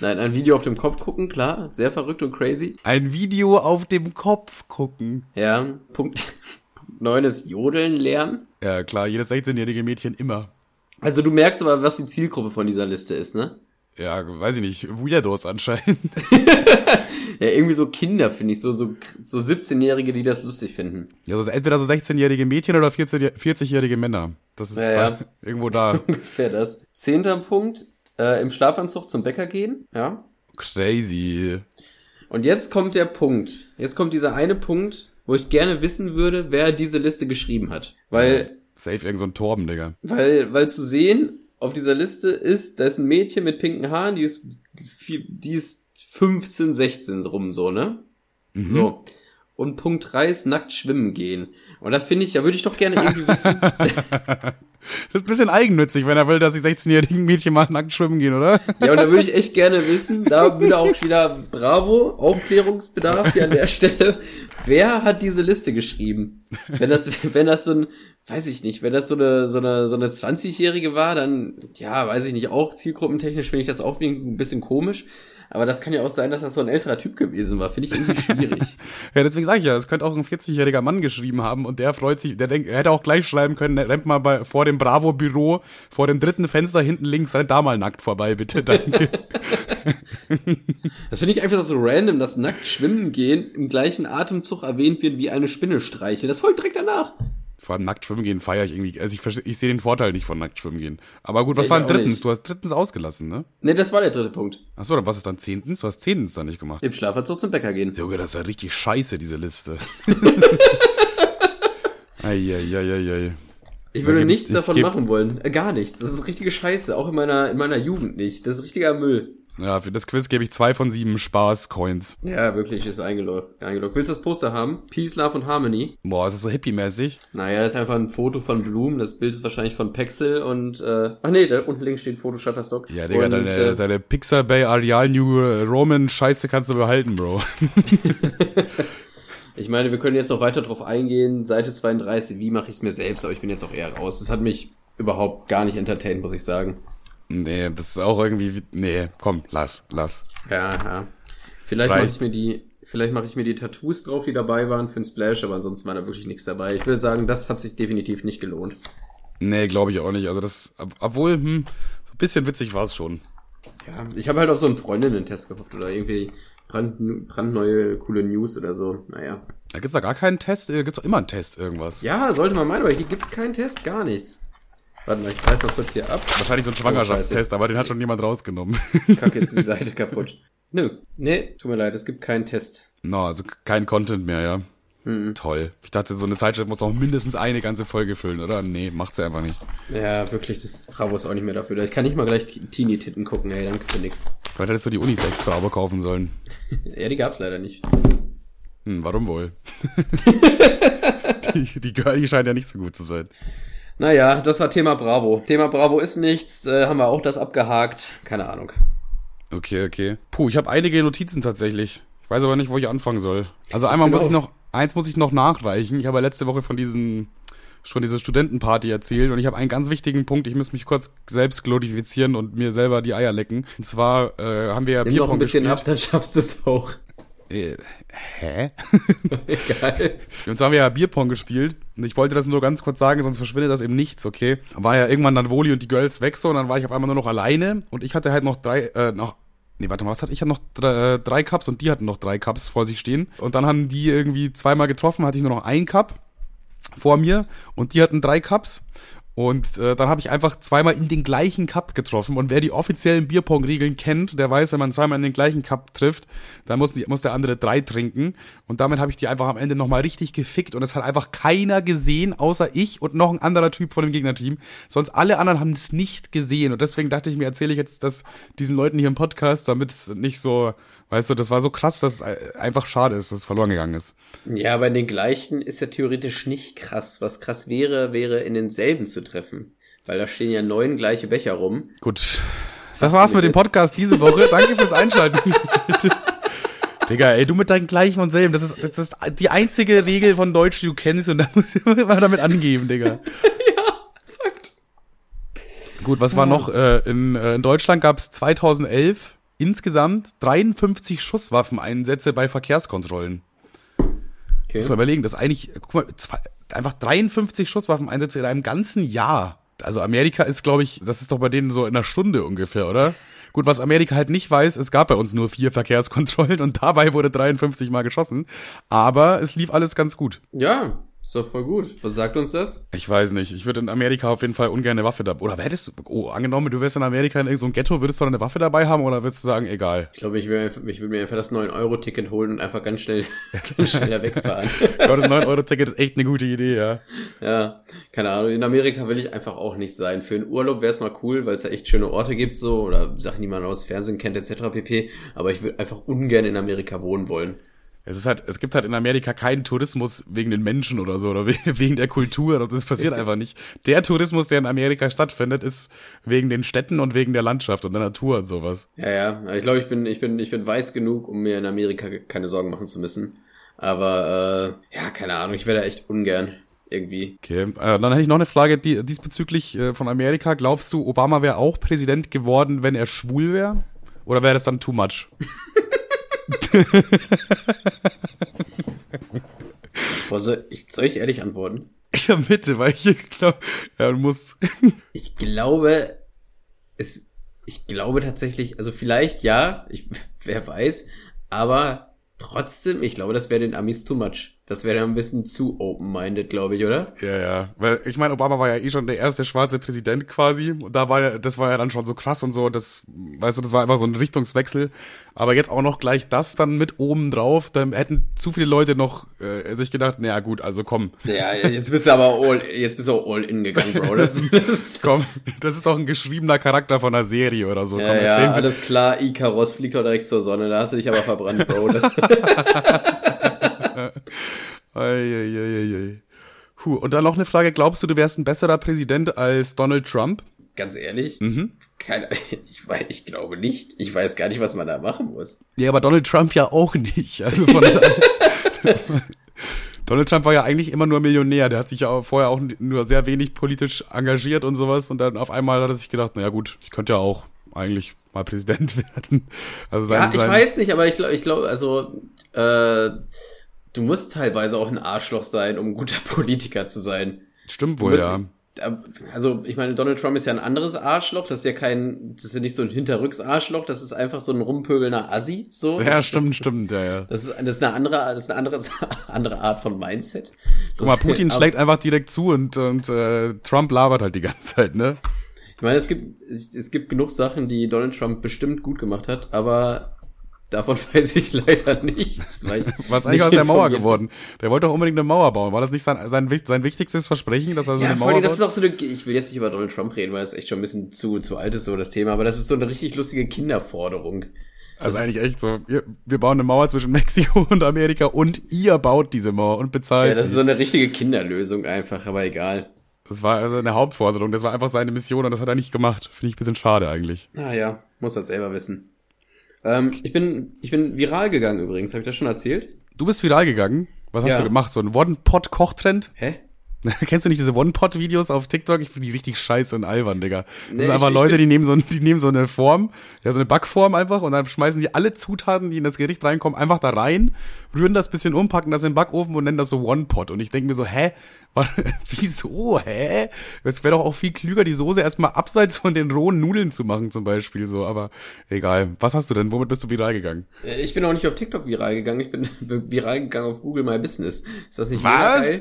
S2: Nein, ein Video auf dem Kopf gucken, klar. Sehr verrückt und crazy.
S1: Ein Video auf dem Kopf gucken.
S2: Ja, Punkt, Punkt 9 ist Jodeln lernen.
S1: Ja, klar, jedes 16-jährige Mädchen immer.
S2: Also du merkst aber, was die Zielgruppe von dieser Liste ist, ne?
S1: Ja, weiß ich nicht, Weirdos anscheinend.
S2: ja, irgendwie so Kinder, finde ich, so, so, so 17-Jährige, die das lustig finden.
S1: Ja, so entweder so 16-jährige Mädchen oder 40-jährige Männer. Das ist ja, ja. irgendwo da.
S2: Ungefähr das. Zehnter Punkt, äh, im Schlafanzug zum Bäcker gehen, ja.
S1: Crazy.
S2: Und jetzt kommt der Punkt. Jetzt kommt dieser eine Punkt, wo ich gerne wissen würde, wer diese Liste geschrieben hat. Weil. Ja,
S1: safe irgend so ein Torben, Digga.
S2: Weil, weil zu sehen, auf dieser Liste ist, da ist ein Mädchen mit pinken Haaren, die ist, die ist 15, 16 rum, so, ne? Mhm. So. Und Punkt 3 ist nackt schwimmen gehen. Und da finde ich, da würde ich doch gerne irgendwie wissen.
S1: das ist ein bisschen eigennützig, wenn er will, dass die 16-jährigen Mädchen mal nackt schwimmen gehen, oder?
S2: Ja, und da würde ich echt gerne wissen, da würde auch wieder Bravo, Aufklärungsbedarf hier an der Stelle. Wer hat diese Liste geschrieben? Wenn das, wenn das so ein, weiß ich nicht, wenn das so eine, so eine, so eine 20-Jährige war, dann, ja, weiß ich nicht, auch zielgruppentechnisch finde ich das auch ein bisschen komisch. Aber das kann ja auch sein, dass das so ein älterer Typ gewesen war. Finde ich irgendwie schwierig.
S1: ja, deswegen sage ich ja, es könnte auch ein 40-jähriger Mann geschrieben haben und der freut sich, der denkt, er hätte auch gleich schreiben können, rennt mal bei, vor dem Bravo-Büro, vor dem dritten Fenster hinten links, rennt da mal nackt vorbei, bitte, danke.
S2: das finde ich einfach so random, dass nackt schwimmen gehen im gleichen Atemzug erwähnt wird wie eine Spinne streicheln. Das folgt direkt danach.
S1: Vor allem nackt schwimmen gehen feiere ich irgendwie. Also ich, ich sehe den Vorteil nicht von nackt schwimmen gehen. Aber gut, was ja, war denn drittens? Du hast drittens ausgelassen, ne?
S2: Ne, das war der dritte Punkt.
S1: Achso, dann was ist dann zehntens? Du hast zehntens dann nicht gemacht.
S2: Im Schlafanzug zum Bäcker gehen.
S1: Junge, das ist ja richtig scheiße, diese Liste. Eieieiei.
S2: Ich würde nichts davon machen wollen. Äh, gar nichts. Das ist richtige Scheiße. Auch in meiner, in meiner Jugend nicht. Das ist richtiger Müll.
S1: Ja, für das Quiz gebe ich zwei von sieben Spaß-Coins.
S2: Ja, wirklich, ist eingeloggt. eingeloggt. Willst du das Poster haben? Peace, Love und Harmony.
S1: Boah, ist das so hippie-mäßig?
S2: Naja, das ist einfach ein Foto von Bloom. Das Bild ist wahrscheinlich von Pexel und, äh, ach nee, da unten links steht Foto Shutterstock.
S1: Ja, Digga, und, deine, äh, deine Pixar Bay Areal New Roman Scheiße kannst du behalten, Bro.
S2: ich meine, wir können jetzt noch weiter drauf eingehen. Seite 32, wie mache ich es mir selbst? Aber ich bin jetzt auch eher raus. Das hat mich überhaupt gar nicht entertained, muss ich sagen.
S1: Nee, das ist auch irgendwie. Nee, komm, lass, lass.
S2: Ja, ja. Vielleicht mache ich mir die. Vielleicht mache ich mir die Tattoos drauf, die dabei waren für den Splash, aber ansonsten war da wirklich nichts dabei. Ich würde sagen, das hat sich definitiv nicht gelohnt.
S1: Nee, glaube ich auch nicht. Also das, obwohl, hm, so ein bisschen witzig war es schon.
S2: Ja, ich habe halt auf so einen Freundinnen-Test gehofft oder irgendwie brand, brandneue, coole News oder so. Naja.
S1: Da gibt's da gar keinen Test? Äh, gibt's doch immer einen Test, irgendwas.
S2: Ja, sollte man meinen, aber hier gibt's keinen Test, gar nichts. Warte mal, ich reiß mal kurz hier ab.
S1: Wahrscheinlich so ein Schwangerschaftstest, oh, aber den hat schon jemand rausgenommen.
S2: Kack jetzt die Seite kaputt. Nö, nee, tut mir leid, es gibt keinen Test.
S1: No, also kein Content mehr, ja. Mhm. Toll. Ich dachte, so eine Zeitschrift muss doch mindestens eine ganze Folge füllen, oder? Nee, macht sie einfach nicht.
S2: Ja, wirklich, das Bravo ist auch nicht mehr dafür. Ich kann nicht mal gleich Teenie-Titten gucken, ey, danke für nix.
S1: Vielleicht hättest du die Unisex-Bravo kaufen sollen.
S2: ja, die gab's leider nicht.
S1: Hm, warum wohl? die, die, die scheint ja nicht so gut zu sein.
S2: Naja, das war Thema Bravo. Thema Bravo ist nichts, äh, haben wir auch das abgehakt. Keine Ahnung.
S1: Okay, okay. Puh, ich habe einige Notizen tatsächlich. Ich weiß aber nicht, wo ich anfangen soll. Also einmal genau. muss ich noch, eins muss ich noch nachreichen. Ich habe ja letzte Woche von diesen schon diese Studentenparty erzählt und ich habe einen ganz wichtigen Punkt. Ich muss mich kurz selbst glorifizieren und mir selber die Eier lecken. Und zwar äh, haben wir ja
S2: Nimm Bierpong noch ein bisschen gespielt. ab, dann schaffst du es auch.
S1: Äh, hä? Geil. Und so haben wir ja Bierpong gespielt. Und ich wollte das nur ganz kurz sagen, sonst verschwindet das eben nichts, okay? War ja irgendwann dann Woli und die Girls weg so und dann war ich auf einmal nur noch alleine und ich hatte halt noch drei, äh, noch Nee, warte mal, was hatte ich? Ich hatte noch drei, äh, drei Cups und die hatten noch drei Cups vor sich stehen. Und dann haben die irgendwie zweimal getroffen, hatte ich nur noch ein Cup vor mir und die hatten drei Cups. Und äh, dann habe ich einfach zweimal in den gleichen Cup getroffen. Und wer die offiziellen Bierpong-Regeln kennt, der weiß, wenn man zweimal in den gleichen Cup trifft, dann muss, die, muss der andere drei trinken. Und damit habe ich die einfach am Ende nochmal richtig gefickt. Und es hat einfach keiner gesehen, außer ich und noch ein anderer Typ von dem Gegnerteam. Sonst alle anderen haben es nicht gesehen. Und deswegen dachte ich mir, erzähle ich jetzt das diesen Leuten hier im Podcast, damit es nicht so Weißt du, das war so krass, dass es einfach schade ist, dass es verloren gegangen ist.
S2: Ja, aber in den gleichen ist ja theoretisch nicht krass. Was krass wäre, wäre in denselben zu treffen. Weil da stehen ja neun gleiche Becher rum.
S1: Gut. Das war's mit dem Podcast diese Woche. Danke fürs Einschalten. Digga, ey, du mit deinen gleichen und selben. Das ist, das ist die einzige Regel von Deutsch, die du kennst und da musst du immer damit angeben, Digga. ja, Fakt. Gut, was war noch? Äh, in, äh, in Deutschland gab es 2011 insgesamt 53 Schusswaffeneinsätze bei Verkehrskontrollen. Okay. Muss man überlegen, das ist eigentlich, guck mal, zwei, einfach 53 Schusswaffeneinsätze in einem ganzen Jahr. Also Amerika ist, glaube ich, das ist doch bei denen so in einer Stunde ungefähr, oder? Gut, was Amerika halt nicht weiß, es gab bei uns nur vier Verkehrskontrollen und dabei wurde 53 mal geschossen. Aber es lief alles ganz gut.
S2: Ja, ist doch voll gut. Was sagt uns das?
S1: Ich weiß nicht. Ich würde in Amerika auf jeden Fall ungern eine Waffe dabei. Oder hättest du, oh, angenommen, du wärst in Amerika in irgendeinem Ghetto, würdest du dann eine Waffe dabei haben oder würdest du sagen, egal?
S2: Ich glaube, ich würde ich würd mir einfach das 9-Euro-Ticket holen und einfach ganz schnell, ganz schnell wegfahren.
S1: ich glaube, das 9-Euro-Ticket ist echt eine gute Idee, ja.
S2: Ja, keine Ahnung. In Amerika will ich einfach auch nicht sein. Für einen Urlaub wäre es mal cool, weil es ja echt schöne Orte gibt, so, oder Sachen, die man aus Fernsehen kennt, etc. pp. Aber ich würde einfach ungern in Amerika wohnen wollen.
S1: Es ist halt, es gibt halt in Amerika keinen Tourismus wegen den Menschen oder so oder wegen der Kultur. Das passiert einfach nicht. Der Tourismus, der in Amerika stattfindet, ist wegen den Städten und wegen der Landschaft und der Natur und sowas.
S2: Ja, ja. Ich glaube, ich bin, ich bin, ich bin weiß genug, um mir in Amerika keine Sorgen machen zu müssen. Aber äh, ja, keine Ahnung. Ich wäre da echt ungern irgendwie.
S1: Okay, äh, dann hätte ich noch eine Frage die, diesbezüglich äh, von Amerika. Glaubst du, Obama wäre auch Präsident geworden, wenn er schwul wäre? Oder wäre das dann too much?
S2: Boah, soll, ich, soll ich ehrlich antworten?
S1: Ja, bitte, weil ich glaube, ja, muss.
S2: ich glaube, es, ich glaube tatsächlich, also vielleicht ja, ich, wer weiß, aber trotzdem, ich glaube, das wäre den Amis too much. Das wäre ein bisschen zu open-minded, glaube ich, oder?
S1: Ja, ja. Weil ich meine, Obama war ja eh schon der erste schwarze Präsident quasi. Und da war ja, das war ja dann schon so krass und so. Das, weißt du, das war einfach so ein Richtungswechsel. Aber jetzt auch noch gleich das dann mit oben drauf. Dann hätten zu viele Leute noch äh, sich gedacht, naja gut, also komm.
S2: Ja, jetzt bist du aber all, jetzt bist du auch all in gegangen, Bro. Das,
S1: das komm, das ist doch ein geschriebener Charakter von einer Serie oder so.
S2: Ja,
S1: komm,
S2: ja, alles klar, Ikaros fliegt doch direkt zur Sonne. Da hast du dich aber verbrannt, Bro.
S1: Eieieiei. Huh. Und dann noch eine Frage: Glaubst du, du wärst ein besserer Präsident als Donald Trump?
S2: Ganz ehrlich? Mhm. Keine, ich, weiß, ich glaube nicht. Ich weiß gar nicht, was man da machen muss.
S1: Ja, aber Donald Trump ja auch nicht. Also von Donald Trump war ja eigentlich immer nur Millionär. Der hat sich ja vorher auch nur sehr wenig politisch engagiert und sowas. Und dann auf einmal hat er sich gedacht, naja gut, ich könnte ja auch eigentlich mal Präsident werden.
S2: Also sein, ja, ich sein weiß nicht, aber ich glaube, ich glaube, also äh, du musst teilweise auch ein Arschloch sein, um ein guter Politiker zu sein.
S1: Stimmt wohl, ja.
S2: Also, ich meine, Donald Trump ist ja ein anderes Arschloch. Das ist ja kein, das ist ja nicht so ein Hinterrücks-Arschloch. Das ist einfach so ein rumpöbelnder Assi. So.
S1: Ja,
S2: das,
S1: stimmt, stimmt, ja, ja.
S2: Das ist, das ist eine andere, das ist eine andere, andere Art von Mindset.
S1: Guck mal, Putin schlägt einfach direkt zu und, und äh, Trump labert halt die ganze Zeit, ne?
S2: Ich meine, es gibt, es gibt genug Sachen, die Donald Trump bestimmt gut gemacht hat, aber Davon weiß ich leider nichts. Weil ich
S1: Was eigentlich aus der Mauer geworden? Der wollte doch unbedingt eine Mauer bauen. War das nicht sein, sein, sein wichtigstes Versprechen, dass er so
S2: ja,
S1: eine Mauer
S2: baut? das ist auch so eine, ich will jetzt nicht über Donald Trump reden, weil es echt schon ein bisschen zu, zu alt ist, so das Thema, aber das ist so eine richtig lustige Kinderforderung.
S1: Also das eigentlich echt so, wir, bauen eine Mauer zwischen Mexiko und Amerika und ihr baut diese Mauer und bezahlt. Ja,
S2: das ist so eine richtige Kinderlösung einfach, aber egal.
S1: Das war also eine Hauptforderung, das war einfach seine Mission und das hat er nicht gemacht. Finde ich ein bisschen schade eigentlich.
S2: Naja, ah muss er selber wissen. Ähm, ich, bin, ich bin viral gegangen übrigens, habe ich das schon erzählt?
S1: Du bist viral gegangen? Was hast ja. du gemacht? So ein One-Pot-Kochtrend?
S2: Hä?
S1: Kennst du nicht diese One-Pot-Videos auf TikTok? Ich finde die richtig scheiße und albern, Digga. Das nee, sind einfach ich, Leute, die nehmen, so, die nehmen so eine Form, ja, so eine Backform einfach und dann schmeißen die alle Zutaten, die in das Gericht reinkommen, einfach da rein, rühren das bisschen um, packen das in den Backofen und nennen das so One-Pot. Und ich denke mir so, hä? Wieso, hä? Es wäre doch auch viel klüger, die Soße erstmal abseits von den rohen Nudeln zu machen, zum Beispiel, so. Aber egal. Was hast du denn? Womit bist du viral gegangen?
S2: Äh, ich bin auch nicht auf TikTok viral gegangen. Ich bin viral gegangen auf Google My Business. Ist das nicht
S1: Was?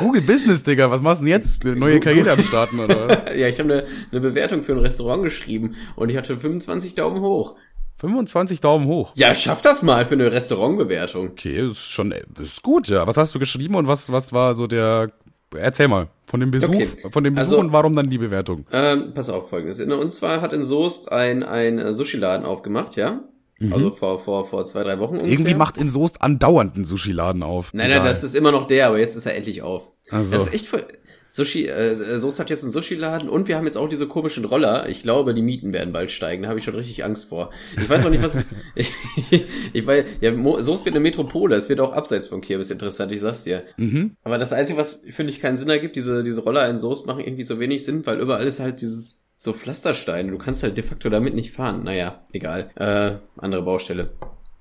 S1: Google Business, Digga, was machst du denn jetzt? Eine neue Karriere am Starten, oder was?
S2: ja, ich habe eine, eine Bewertung für ein Restaurant geschrieben und ich hatte 25 Daumen hoch.
S1: 25 Daumen hoch.
S2: Ja, schaff das mal für eine Restaurantbewertung.
S1: Okay, das ist schon, ist gut, ja. Was hast du geschrieben und was, was war so der, erzähl mal, von dem Besuch, okay. von dem Besuch also, und warum dann die Bewertung?
S2: Ähm, pass auf, folgendes. Und zwar hat in Soest ein, ein Sushi-Laden aufgemacht, ja. Mhm. Also vor, vor, vor zwei, drei Wochen
S1: ungefähr. Irgendwie macht in Soest andauernd einen Sushi-Laden auf.
S2: Nein, nein, das ist immer noch der, aber jetzt ist er endlich auf. Also. Das ist echt voll. Sushi, äh, Soest hat jetzt einen Sushi-Laden und wir haben jetzt auch diese komischen Roller. Ich glaube, die Mieten werden bald steigen. Da habe ich schon richtig Angst vor. Ich weiß auch nicht, was. ich, ich weiß, ja, Soest wird eine Metropole. Es wird auch abseits von Kirmes interessant, ich sag's dir. Mhm. Aber das Einzige, was finde ich keinen Sinn ergibt, diese, diese Roller in Soest machen irgendwie so wenig Sinn, weil überall ist halt dieses so Pflastersteine. Du kannst halt de facto damit nicht fahren. Naja, egal. Äh, andere Baustelle.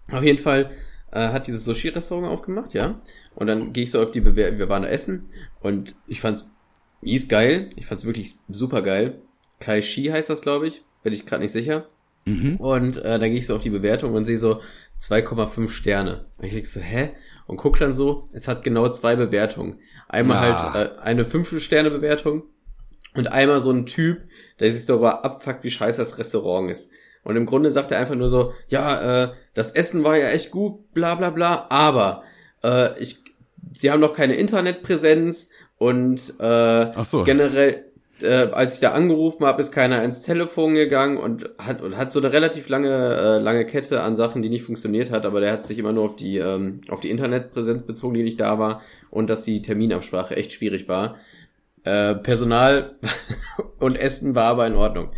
S2: Auf jeden Fall äh, hat dieses Sushi-Restaurant aufgemacht, ja. Und dann gehe ich so auf die Bewerbung. Wir waren da essen und ich fand's mies geil. Ich fand's wirklich super geil. Kai Shi heißt das, glaube ich. Bin ich gerade nicht sicher. Mhm. Und äh, dann gehe ich so auf die Bewertung und sehe so 2,5 Sterne. Und ich denk so, hä? Und guck dann so, es hat genau zwei Bewertungen. Einmal ja. halt äh, eine 5-Sterne-Bewertung und einmal so ein Typ, der sich darüber abfuckt, wie scheiße das Restaurant ist. Und im Grunde sagt er einfach nur so, ja, äh, das Essen war ja echt gut, bla bla bla, aber äh, ich, sie haben noch keine Internetpräsenz und äh, so. generell, äh, als ich da angerufen habe, ist keiner ins Telefon gegangen und hat und hat so eine relativ lange äh, lange Kette an Sachen, die nicht funktioniert hat, aber der hat sich immer nur auf die ähm, auf die Internetpräsenz bezogen, die nicht da war und dass die Terminabsprache echt schwierig war. Äh, Personal und Essen war aber in Ordnung.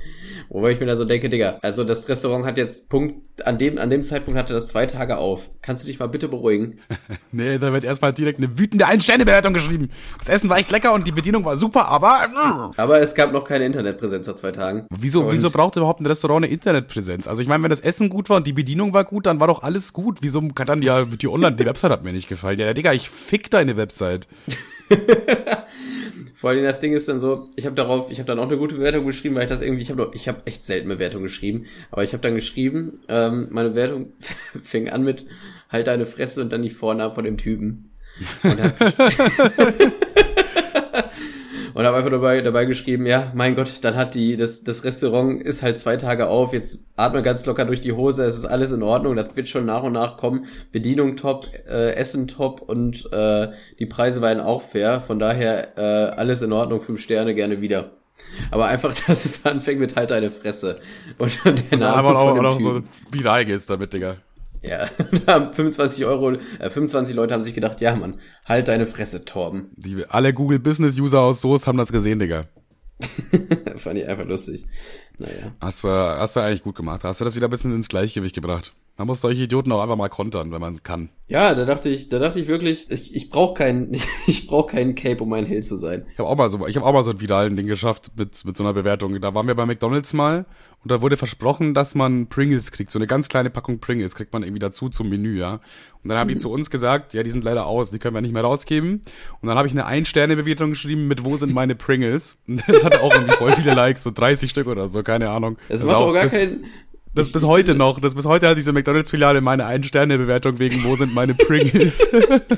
S2: Wobei ich mir da so denke, Digga, also das Restaurant hat jetzt Punkt, an dem, an dem Zeitpunkt hatte das zwei Tage auf. Kannst du dich mal bitte beruhigen?
S1: nee, da wird erstmal direkt eine wütende Ein-Sterne-Bewertung geschrieben. Das Essen war echt lecker und die Bedienung war super, aber.
S2: Aber es gab noch keine Internetpräsenz nach zwei Tagen.
S1: Wieso, und wieso braucht überhaupt ein Restaurant eine Internetpräsenz? Also ich meine, wenn das Essen gut war und die Bedienung war gut, dann war doch alles gut. Wieso kann dann ja die Online, die Website hat mir nicht gefallen. Ja, Digga, ich fick deine Website.
S2: Vor allem das Ding ist dann so, ich habe darauf, ich habe dann auch eine gute Bewertung geschrieben, weil ich das irgendwie, ich habe ich habe echt selten Bewertung geschrieben, aber ich habe dann geschrieben, ähm, meine Bewertung fing an mit halt deine Fresse und dann die Vornamen von dem Typen. Und hab, und habe einfach dabei, dabei geschrieben, ja, mein Gott, dann hat die, das, das Restaurant ist halt zwei Tage auf, jetzt atme ganz locker durch die Hose, es ist alles in Ordnung, das wird schon nach und nach kommen, Bedienung top, äh, Essen top und äh, die Preise waren auch fair, von daher äh, alles in Ordnung, fünf Sterne gerne wieder. Aber einfach, dass es anfängt mit halt deine Fresse. Und
S1: der Name Aber auch, auch so viral gehst damit, Digga.
S2: Ja, da haben 25 Euro, äh, 25 Leute haben sich gedacht, ja Mann, halt deine Fresse, Torben.
S1: Die, alle Google Business User aus Soest haben das gesehen, Digga.
S2: Fand ich einfach lustig. Naja.
S1: Hast du, hast du eigentlich gut gemacht. Hast du das wieder ein bisschen ins Gleichgewicht gebracht. Man muss solche Idioten auch einfach mal kontern, wenn man kann.
S2: Ja, da dachte ich, da dachte ich wirklich, ich, ich brauche keinen, ich brauche keinen Cape, um ein Held zu sein.
S1: Ich habe auch mal so, ich habe auch mal so ein viralen Ding geschafft mit mit so einer Bewertung. Da waren wir bei McDonald's mal und da wurde versprochen, dass man Pringles kriegt, so eine ganz kleine Packung Pringles kriegt man irgendwie dazu zum Menü, ja. Und dann haben die mhm. zu uns gesagt, ja, die sind leider aus, die können wir nicht mehr rausgeben. Und dann habe ich eine Ein-Sterne-Bewertung geschrieben mit Wo sind meine Pringles? Und das hatte auch irgendwie voll viele Likes, so 30 Stück oder so, keine Ahnung.
S2: Das, das macht auch gar keinen
S1: das ich, bis heute noch. Das bis heute hat diese McDonalds-Filiale meine Ein-Sterne-Bewertung wegen, wo sind meine Pringles?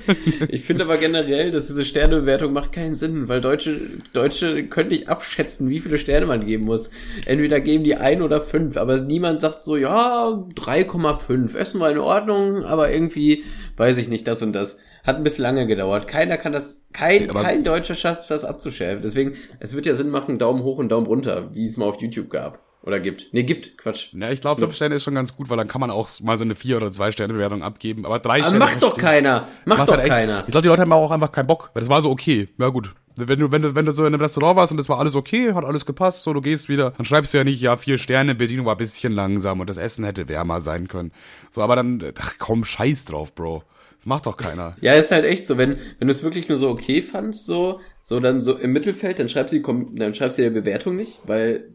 S2: ich finde aber generell, dass diese Sternebewertung macht keinen Sinn, weil Deutsche, Deutsche können nicht abschätzen, wie viele Sterne man geben muss. Entweder geben die ein oder fünf, aber niemand sagt so, ja, 3,5. Essen war in Ordnung, aber irgendwie, weiß ich nicht, das und das. Hat ein bisschen lange gedauert. Keiner kann das, kein, aber kein Deutscher schafft das abzuschärfen. Deswegen, es wird ja Sinn machen, Daumen hoch und Daumen runter, wie es mal auf YouTube gab. Oder gibt. Nee, gibt. Quatsch.
S1: Na, ich glaube, fünf Sterne ist schon ganz gut, weil dann kann man auch mal so eine vier oder zwei Sterne Bewertung abgeben. Aber drei
S2: Aber
S1: Sterne.
S2: Macht doch keiner. Macht, macht doch halt keiner.
S1: Ich glaube, die Leute haben auch einfach keinen Bock. Weil das war so okay. Ja, gut. Wenn du, wenn du, wenn du so in einem Restaurant warst und das war alles okay, hat alles gepasst, so du gehst wieder, dann schreibst du ja nicht, ja, vier Sterne, Bedienung war ein bisschen langsam und das Essen hätte wärmer sein können. So, aber dann, ach komm, scheiß drauf, Bro. Das macht doch keiner.
S2: Ja, ist halt echt so, wenn, wenn du es wirklich nur so okay fandst, so, so dann so im Mittelfeld, dann schreibst du die, dann schreibst du die Bewertung nicht, weil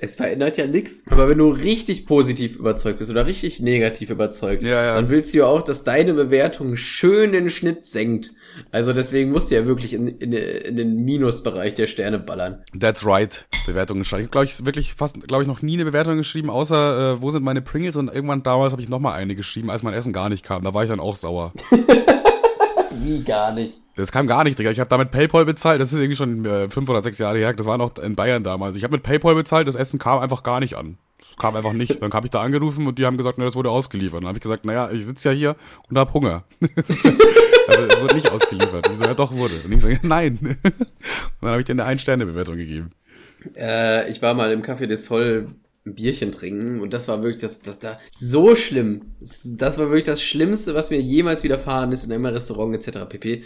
S2: es verändert ja nichts. Aber wenn du richtig positiv überzeugt bist oder richtig negativ überzeugt,
S1: Ja, ja.
S2: dann willst du ja auch, dass deine Bewertung schön den Schnitt senkt. Also deswegen musst du ja wirklich in, in, in den Minusbereich der Sterne ballern.
S1: That's right. Bewertungen schreiben. Ich glaube, ich wirklich fast, glaube ich, noch nie eine Bewertung geschrieben, außer äh, wo sind meine Pringles und irgendwann damals habe ich noch mal eine geschrieben, als mein Essen gar nicht kam. Da war ich dann auch sauer.
S2: Wie gar nicht.
S1: Das kam gar nicht, Digga. Ich habe damit PayPal bezahlt. Das ist irgendwie schon äh, fünf oder sechs Jahre her. Das war noch in Bayern damals. Ich habe mit PayPal bezahlt. Das Essen kam einfach gar nicht an. Es kam einfach nicht. Dann habe ich da angerufen und die haben gesagt, na, das wurde ausgeliefert. Dann habe ich gesagt, naja, ich sitze ja hier und habe Hunger. also es wurde nicht ausgeliefert. Die so, ja doch wurde. Und ich so, ja, nein. und dann habe ich dir eine Ein-Sterne-Bewertung gegeben.
S2: Äh, ich war mal im Café des Sol ein Bierchen trinken und das war wirklich das, das, das so schlimm. Das war wirklich das Schlimmste, was mir jemals widerfahren ist in einem Restaurant etc. pp.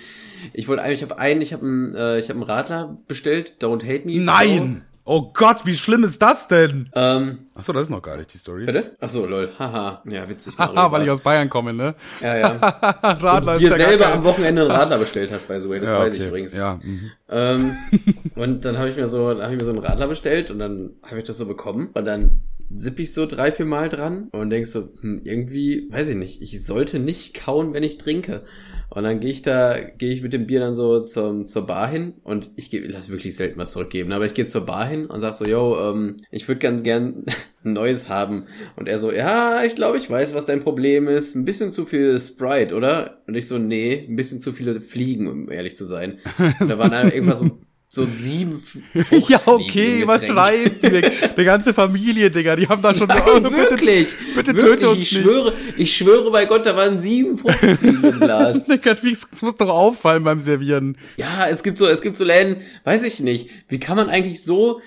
S2: Ich wollte eigentlich, ich habe einen, ich habe einen, äh, ich habe einen Radler bestellt, Don't Hate Me.
S1: Nein! Oh Gott, wie schlimm ist das denn?
S2: Ähm,
S1: Achso, das ist noch gar nicht die Story.
S2: bitte? Ach so, lol. Haha. Ja, witzig.
S1: Haha, weil ich aus Bayern komme, ne?
S2: Ja, ja.
S1: Radler
S2: dir
S1: ja gar
S2: selber am Wochenende einen Radler bestellt hast, by the way. Das
S1: ja,
S2: weiß
S1: okay.
S2: ich übrigens.
S1: Ja, mhm.
S2: Ähm, und dann habe ich mir so, dann habe ich mir so einen Radler bestellt und dann habe ich das so bekommen und dann sipp ich so drei, vier Mal dran und denk so, hm, irgendwie, weiß ich nicht, ich sollte nicht kauen, wenn ich trinke. Und dann gehe ich da, gehe ich mit dem Bier dann so zum, zur Bar hin und ich gebe, lass wirklich selten was zurückgeben, aber ich gehe zur Bar hin und sag so, yo, ähm, ich würde ganz gern ein neues haben. Und er so, ja, ich glaube, ich weiß, was dein Problem ist. Ein bisschen zu viel Sprite, oder? Und ich so, nee, ein bisschen zu viele Fliegen, um ehrlich zu sein. Und da waren dann irgendwas so, so sieben
S1: Ja, okay, was schreibt die? Die ganze Familie, Digga, die haben da schon...
S2: Nein,
S1: Oh, bitte,
S2: wirklich.
S1: bitte
S2: wirklich,
S1: töte uns
S2: ich
S1: nicht.
S2: schwöre, ich schwöre bei Gott, da waren sieben Fruchtfliegen im Glas.
S1: Digga, das muss doch auffallen beim Servieren.
S2: Ja, es gibt so, es gibt so Läden, weiß ich nicht. Wie kann man eigentlich so,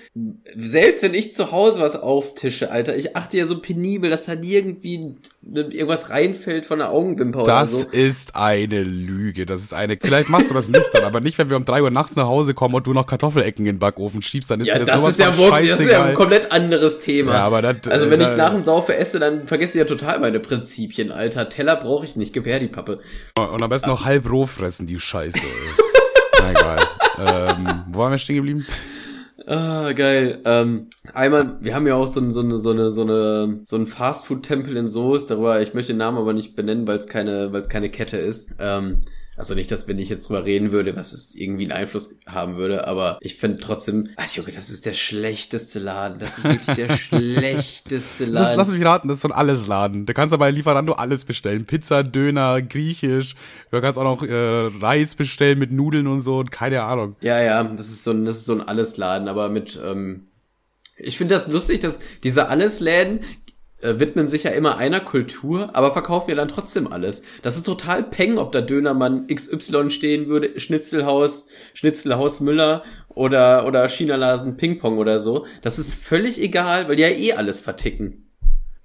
S2: selbst wenn ich zu Hause was auftische, Alter, ich achte ja so penibel, dass da irgendwie irgendwas reinfällt von der Augenwimper
S1: Das
S2: oder so.
S1: ist eine Lüge. Das ist eine. Vielleicht machst du das nüchtern, aber nicht, wenn wir um drei Uhr nachts nach Hause kommen und du noch Kartoffelecken in den Backofen schiebst, dann ist
S2: Ja, das
S1: sowas
S2: ist ja das ist ja ein komplett anderes Thema.
S1: Ja, aber das,
S2: also
S1: äh,
S2: wenn
S1: da-
S2: ich nach dem Saufe esse, dann vergesse ich ja total meine Prinzipien, Alter. Teller brauche ich nicht, gib her die Pappe.
S1: Und am besten noch halb roh fressen, die Scheiße. Na egal. ähm, wo waren wir stehen geblieben?
S2: Ah, geil. Ähm, einmal, wir haben ja auch so, ein, so eine, so eine, so eine, so ein Fastfood-Tempel in Soest, darüber, ich möchte den Namen aber nicht benennen, weil es keine, weil es keine Kette ist. Ähm, also nicht, dass wenn ich jetzt drüber reden würde, was es irgendwie einen Einfluss haben würde, aber ich finde trotzdem, ach Junge, das ist der schlechteste Laden. Das ist wirklich der schlechteste
S1: Das ist,
S2: Laden.
S1: lass mich raten, das ist so ein Allesladen. Da kannst du bei Lieferando alles bestellen. Pizza, Döner, Griechisch. Du kannst auch noch äh, Reis bestellen mit Nudeln und so und keine Ahnung.
S2: Ja, ja, das ist so ein, das ist so ein Allesladen, aber mit, ähm, ich finde das lustig, dass diese Allesläden widmen sich ja immer einer Kultur, aber verkaufen ja dann trotzdem alles. Das ist total peng, ob da Dönermann XY stehen würde, Schnitzelhaus, Schnitzelhaus Müller oder, oder Chinalasen Ping-Pong oder so. Das ist völlig egal, weil die ja eh alles verticken.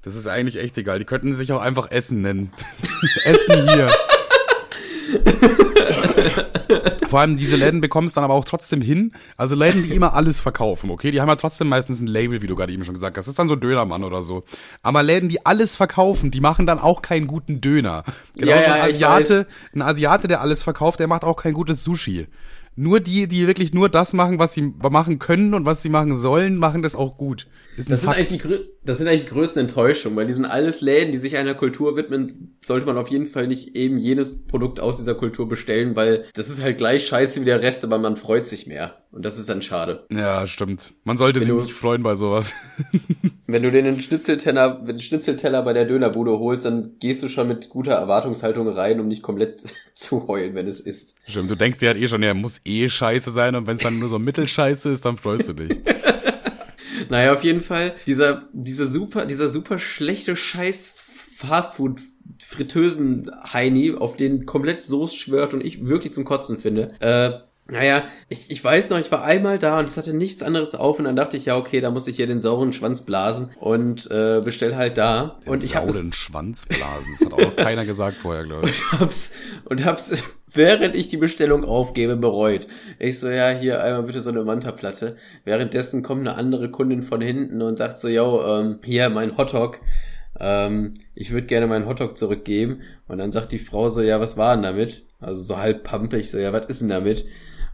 S1: Das ist eigentlich echt egal. Die könnten sich auch einfach Essen nennen. Essen hier. Vor allem diese Läden bekommen es dann aber auch trotzdem hin. Also Läden, die immer alles verkaufen, okay? Die haben ja trotzdem meistens ein Label, wie du gerade eben schon gesagt hast. Das ist dann so Dönermann oder so. Aber Läden, die alles verkaufen, die machen dann auch keinen guten Döner. Genau
S2: Ja,
S1: so
S2: ja,
S1: ein Asiate, ein Asiate, der alles verkauft, der macht auch kein gutes Sushi. Nur die, die wirklich nur das machen, was sie machen können und was sie machen sollen, machen das auch gut. Ist
S2: Das sind, eigentlich die, das sind eigentlich die größten Enttäuschungen, weil die sind alles Läden, die sich einer Kultur widmen, sollte man auf jeden Fall nicht eben jenes Produkt aus dieser Kultur bestellen, weil das ist halt gleich scheiße wie der Rest, aber man freut sich mehr. Und das ist dann schade.
S1: Ja, stimmt. Man sollte sich
S2: du-
S1: nicht freuen bei sowas.
S2: Wenn du den Schnitzelteller, wenn den Schnitzelteller bei der Dönerbude holst, dann gehst du schon mit guter Erwartungshaltung rein, um nicht komplett zu heulen, wenn es ist.
S1: Stimmt, du denkst dir halt eh schon, ja, muss eh scheiße sein und wenn es dann nur so mittelscheiße ist, dann freust du dich.
S2: Naja, auf jeden Fall, dieser, dieser super, dieser super schlechte Scheiß Fastfood Fritteusen Heini, auf den komplett Soße schwört und ich wirklich zum Kotzen finde. Äh, naja, ich, ich weiß noch, ich war einmal da und es hatte nichts anderes auf und dann dachte ich, ja, okay, da muss ich hier den sauren Schwanz blasen und äh, bestell halt da. und ich habe
S1: den Schwanz blasen. Das hat auch noch keiner gesagt vorher, glaube ich.
S2: hab's und hab's während ich die Bestellung aufgebe bereut. Ich so ja hier einmal bitte so eine Manta-Platte. Währenddessen kommt eine andere Kundin von hinten und sagt so yo ähm, hier mein Hotdog ähm, ich würde gerne meinen Hotdog zurückgeben. Und dann sagt die Frau so, ja, was war denn damit? Also so halb pampig, so, ja, was ist denn damit?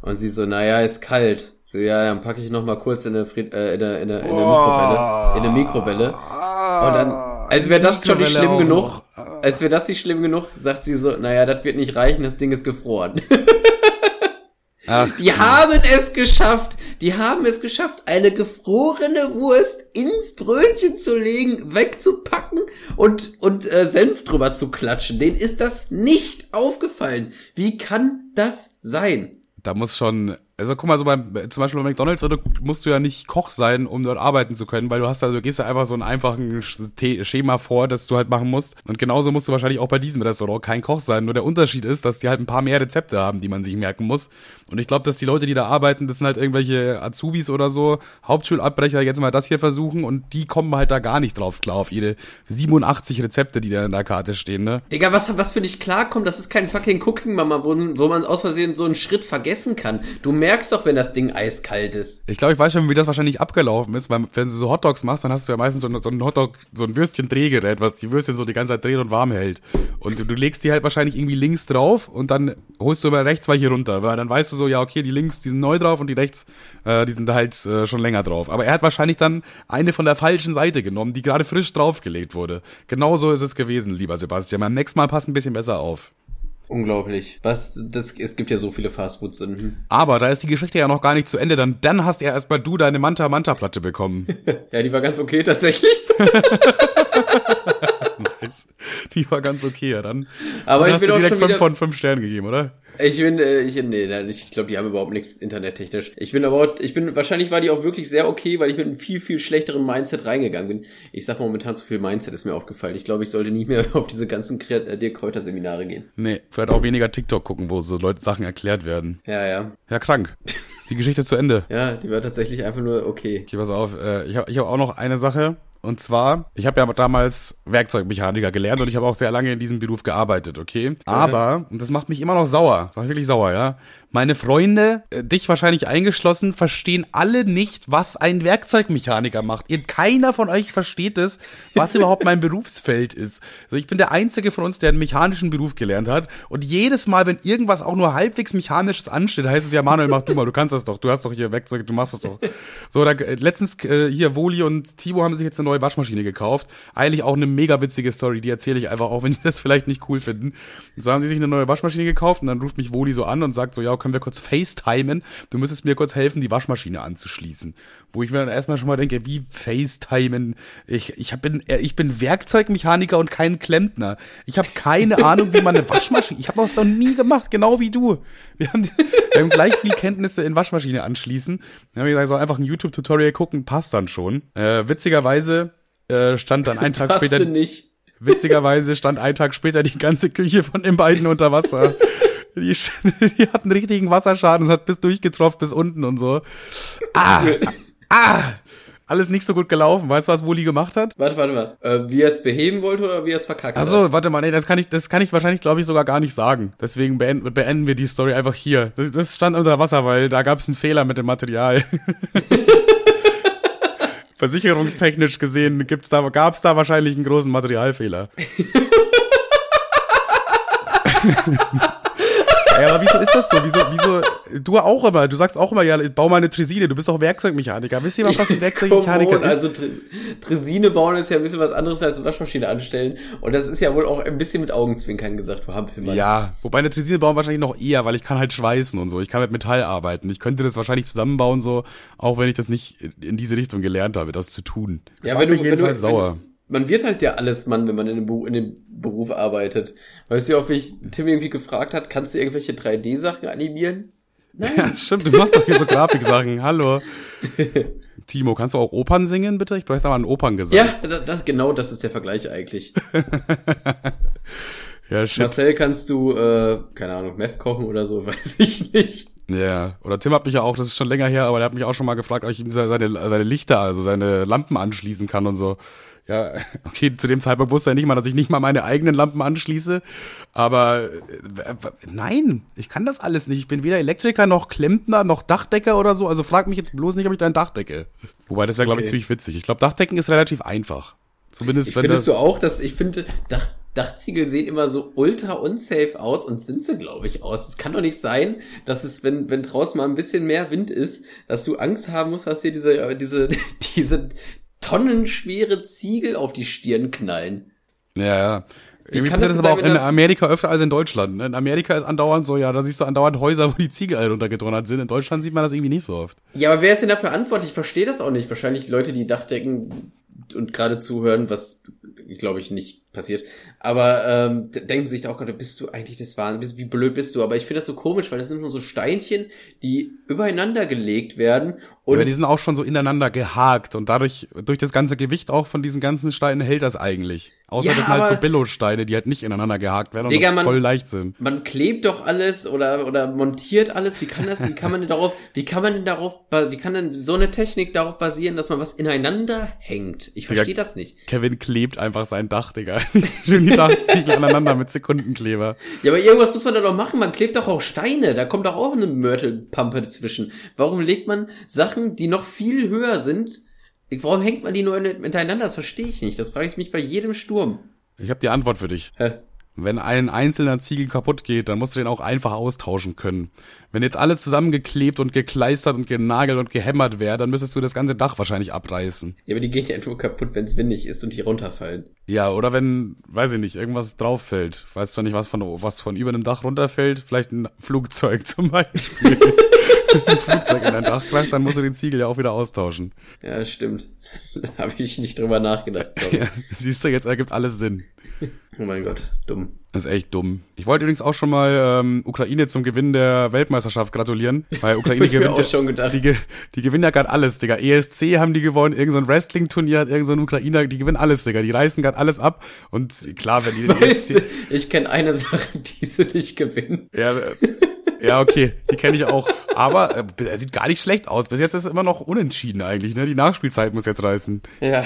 S2: Und sie so, naja, ist kalt. So, ja, dann packe ich noch mal kurz in eine, Fried äh, in eine, in eine, in eine Mikrowelle. In eine Mikrowelle. Und dann, als wäre das schon nicht schlimm genug, als wäre das nicht schlimm genug, sagt sie so, naja, das wird nicht reichen, das Ding ist gefroren. Ach, die haben es geschafft. Die haben es geschafft, eine gefrorene Wurst ins Brötchen zu legen, wegzupacken und, und äh, Senf drüber zu klatschen. Denen ist das nicht aufgefallen. Wie kann das sein?
S1: Da muss schon also guck mal, so beim, zum Beispiel bei McDonalds oder musst du ja nicht Koch sein, um dort arbeiten zu können, weil du hast da, du gehst ja einfach so einen einfachen Schema vor, das du halt machen musst. Und genauso musst du wahrscheinlich auch bei diesem Restaurant kein Koch sein. Nur der Unterschied ist, dass die halt ein paar mehr Rezepte haben, die man sich merken muss. Und ich glaube, dass die Leute, die da arbeiten, das sind halt irgendwelche Azubis oder so, Hauptschulabbrecher, jetzt mal das hier versuchen und die kommen halt da gar nicht drauf klar auf ihre 87 Rezepte, die da in der Karte stehen, ne?
S2: Digga, was, was für dich klarkommt, das ist kein fucking Cooking Mama, wo, wo man aus Versehen so einen Schritt vergessen kann. Du merkst doch, wenn das Ding eiskalt ist.
S1: Ich glaube, ich weiß schon, wie das wahrscheinlich abgelaufen ist, weil wenn du so Hotdogs machst, dann hast du ja meistens so, so ein Hotdog, so ein Würstchen-Drehgerät, was die Würstchen so die ganze Zeit dreht und warm hält. Und du, du legst die halt wahrscheinlich irgendwie links drauf und dann holst du über rechts welche runter, weil dann weißt du so, ja, okay, die links, die sind neu drauf und die rechts, äh, die sind halt äh, schon länger drauf. Aber er hat wahrscheinlich dann eine von der falschen Seite genommen, die gerade frisch draufgelegt wurde. Genauso ist es gewesen, lieber Sebastian. Beim nächsten Mal passt ein bisschen besser auf.
S2: Unglaublich. Was, das, es gibt ja so viele Fastfood-Sünden.
S1: Aber da ist die Geschichte ja noch gar nicht zu Ende, dann, dann hast ja erstmal du deine Manta-Manta-Platte bekommen.
S2: ja, die war ganz okay tatsächlich.
S1: nice. Die war ganz okay, ja dann.
S2: Aber
S1: dann
S2: ich bin
S1: hast
S2: auch
S1: du direkt
S2: schon wieder...
S1: fünf von fünf Sternen gegeben, oder?
S2: Ich bin, äh, ich, nee, ich glaube, die haben überhaupt nichts internettechnisch. Ich bin aber, auch, ich bin, wahrscheinlich war die auch wirklich sehr okay, weil ich mit einem viel, viel schlechteren Mindset reingegangen bin. Ich sag momentan zu viel Mindset ist mir aufgefallen. Ich glaube, ich sollte nicht mehr auf diese ganzen äh, Dirk Kräuter Seminare gehen.
S1: Nee, vielleicht auch weniger TikTok gucken, wo so Leute Sachen erklärt werden.
S2: Ja, ja.
S1: Ja, krank. Ist die Geschichte zu Ende?
S2: Ja, die war tatsächlich einfach nur okay.
S1: Okay, pass auf. Äh, ich habe ich hab auch noch eine Sache. Und zwar, ich habe ja damals Werkzeugmechaniker gelernt und ich habe auch sehr lange in diesem Beruf gearbeitet, okay? Aber, und das macht mich immer noch sauer, das macht mich wirklich sauer, ja? Meine Freunde, äh, dich wahrscheinlich eingeschlossen, verstehen alle nicht, was ein Werkzeugmechaniker macht. Ihr, keiner von euch versteht es, was überhaupt mein Berufsfeld ist. Also ich bin der Einzige von uns, der einen mechanischen Beruf gelernt hat. Und jedes Mal, wenn irgendwas auch nur halbwegs mechanisches ansteht, heißt es ja, Manuel, mach du mal, du kannst das doch, du hast doch hier Werkzeuge, du machst das doch. So, da, äh, letztens äh, hier Woli und Tibo haben sich jetzt eine neue Waschmaschine gekauft. Eigentlich auch eine mega witzige Story, die erzähle ich einfach auch, wenn die das vielleicht nicht cool finden. So haben sie sich eine neue Waschmaschine gekauft und dann ruft mich Woli so an und sagt so, ja, können wir kurz FaceTimen? Du müsstest mir kurz helfen, die Waschmaschine anzuschließen. Wo ich mir dann erstmal schon mal denke, wie FaceTimen? Ich, ich, hab, bin, äh, ich bin Werkzeugmechaniker und kein Klempner. Ich habe keine Ahnung, wie man eine Waschmaschine. Ich habe das noch nie gemacht, genau wie du. Wir haben, wir haben gleich viel Kenntnisse in Waschmaschine anschließen. Dann habe ich gesagt, so einfach ein YouTube-Tutorial gucken, passt dann schon. Äh, witzigerweise äh, stand dann einen Tag
S2: Passte
S1: später.
S2: nicht.
S1: Witzigerweise stand einen Tag später die ganze Küche von den beiden unter Wasser. Die, die hatten richtigen Wasserschaden, es hat bis durchgetroffen bis unten und so. Ah, ah, alles nicht so gut gelaufen. Weißt du, was Woli gemacht hat?
S2: Warte, warte mal. Äh, wie er es beheben wollte oder wie er es verkackt
S1: Ach so, warte mal, nee, das kann ich, das kann ich wahrscheinlich, glaube ich, sogar gar nicht sagen. Deswegen beenden, beenden wir die Story einfach hier. Das, das stand unter Wasser, weil da gab es einen Fehler mit dem Material. Versicherungstechnisch gesehen gibt's da, gab's da wahrscheinlich einen großen Materialfehler. Ja, aber wieso ist das so? Wieso, wieso, du auch immer, du sagst auch immer, ja, bau mal eine Tresine, du bist doch Werkzeugmechaniker. Wisst ihr mal, was ein Werkzeugmechaniker ist?
S2: Also Tresine bauen ist ja ein bisschen was anderes als eine Waschmaschine anstellen. Und das ist ja wohl auch ein bisschen mit Augenzwinkern gesagt, du Hampelmann.
S1: Ja, wobei eine Tresine bauen wahrscheinlich noch eher, weil ich kann halt schweißen und so. Ich kann mit Metall arbeiten. Ich könnte das wahrscheinlich zusammenbauen, so, auch wenn ich das nicht in diese Richtung gelernt habe, das zu tun. Das
S2: ja, wenn du, jedenfalls wenn du, sauer. Wenn, man wird halt ja alles Mann, wenn man in dem, Beruf, in dem Beruf arbeitet. Weißt du, ob ich Tim irgendwie gefragt hat, kannst du irgendwelche 3D-Sachen animieren?
S1: Nein. Ja, stimmt, du machst doch hier so Grafiksachen. Hallo. Timo, kannst du auch Opern singen, bitte? Ich bräuchte mal einen Operngesang.
S2: Ja, das, genau das ist der Vergleich eigentlich. ja, shit. Marcel, kannst du, äh, keine Ahnung, Meth kochen oder so, weiß ich nicht.
S1: Ja, oder Tim hat mich ja auch, das ist schon länger her, aber der hat mich auch schon mal gefragt, ob ich ihm seine, seine Lichter, also seine Lampen anschließen kann und so. Ja, okay, zu dem Zeitpunkt wusste er nicht mal, dass ich nicht mal meine eigenen Lampen anschließe. Aber äh, nein, ich kann das alles nicht. Ich bin weder Elektriker noch Klempner noch Dachdecker oder so. Also frag mich jetzt bloß nicht, ob ich dein Dach decke. Wobei, das wäre, glaube okay. ich, ziemlich witzig. Ich glaube, Dachdecken ist relativ einfach. Zumindest
S2: ich
S1: wenn
S2: findest
S1: das.
S2: du auch, dass ich finde, Dach, Dachziegel sehen immer so ultra unsafe aus und sind sie, glaube ich, aus. Es kann doch nicht sein, dass es, wenn, wenn draußen mal ein bisschen mehr Wind ist, dass du Angst haben musst, dass dir diese, diese, diese tonnenschwere Ziegel auf die Stirn knallen.
S1: Ja, ja. Irgendwie
S2: kann
S1: passiert
S2: das
S1: das aber auch in Amerika öfter als in Deutschland. ne? In Amerika ist andauernd so, ja, da siehst du andauernd Häuser, wo die Ziegel alle runtergedonnert sind. In Deutschland sieht man das irgendwie nicht so oft.
S2: Ja, aber wer ist denn dafür verantwortlich? Ich verstehe das auch nicht. Wahrscheinlich Leute, die Dachdecken und gerade zuhören, was glaube ich nicht passiert. Aber ähm, denken sich da auch gerade, bist du eigentlich das Wahnsinn? Wie blöd bist du? Aber ich finde das so komisch, weil das sind nur so Steinchen, die übereinander gelegt werden und
S1: Aber die sind auch schon so ineinander gehakt und dadurch, durch das ganze Gewicht auch von diesen ganzen Steinen hält das eigentlich. Außer
S2: Ja,
S1: das sind halt so Billo-Steine, die halt nicht ineinander gehakt werden und
S2: Digga, man-
S1: voll leicht sind.
S2: man klebt doch alles oder oder montiert alles. Wie kann das? Wie kann man denn darauf? Wie kann man denn darauf? Wie kann denn so eine Technik darauf basieren, dass man was ineinander hängt? Ich verstehe das nicht.
S1: Kevin klebt einfach sein Dach, Digga. Dachziegel aneinander mit Sekundenkleber.
S2: Ja, aber irgendwas muss man da doch machen. Man klebt doch auch Steine. Da kommt doch auch eine Mörtelpampe dazwischen. Warum legt man Sachen, die noch viel höher sind? Warum hängt man die nur miteinander? Das verstehe ich nicht. Das frage ich mich bei jedem Sturm.
S1: Ich habe die Antwort für dich.
S2: Hä?
S1: Wenn ein einzelner Ziegel kaputt geht, dann musst du den auch einfach austauschen können. Wenn jetzt alles zusammengeklebt und gekleistert und genagelt und gehämmert wäre, dann müsstest du das ganze Dach wahrscheinlich abreißen.
S2: Ja, aber die gehen ja nur kaputt, wenn es windig ist und die runterfallen.
S1: Ja, oder wenn, weiß ich nicht, irgendwas drauf fällt. Weißt du nicht, was von, was von über einem Dach runterfällt? Vielleicht ein Flugzeug zum Beispiel. Ein Flugzeug in dein Dach kracht, dann musst du den Ziegel ja auch wieder austauschen.
S2: Ja, stimmt. Da habe ich nicht drüber nachgedacht. Sorry.
S1: Ja, siehst du, jetzt ergibt alles Sinn.
S2: Oh mein Gott, dumm.
S1: Das ist echt dumm. Ich wollte übrigens auch schon mal ähm, Ukraine zum Gewinn der Weltmeisterschaft gratulieren, weil Ukraine
S2: ich
S1: gewinnt.
S2: auch
S1: ja-
S2: schon gedacht.
S1: Die, die gewinnen ja gerade alles, Digga. ESC haben die gewonnen, irgend so Wrestling-Turnier hat irgend so Ukrainer, die gewinnen alles, Digga. Die reißen gerade alles ab. Und klar, wenn die den
S2: Weißt
S1: ESC,
S2: du, ich kenne eine Sache, die sie nicht gewinnen.
S1: ja, ja, okay, die kenne ich auch. Aber äh, er sieht gar nicht schlecht aus. Bis jetzt ist es immer noch unentschieden eigentlich, ne? Die Nachspielzeit muss jetzt reißen.
S2: Ja.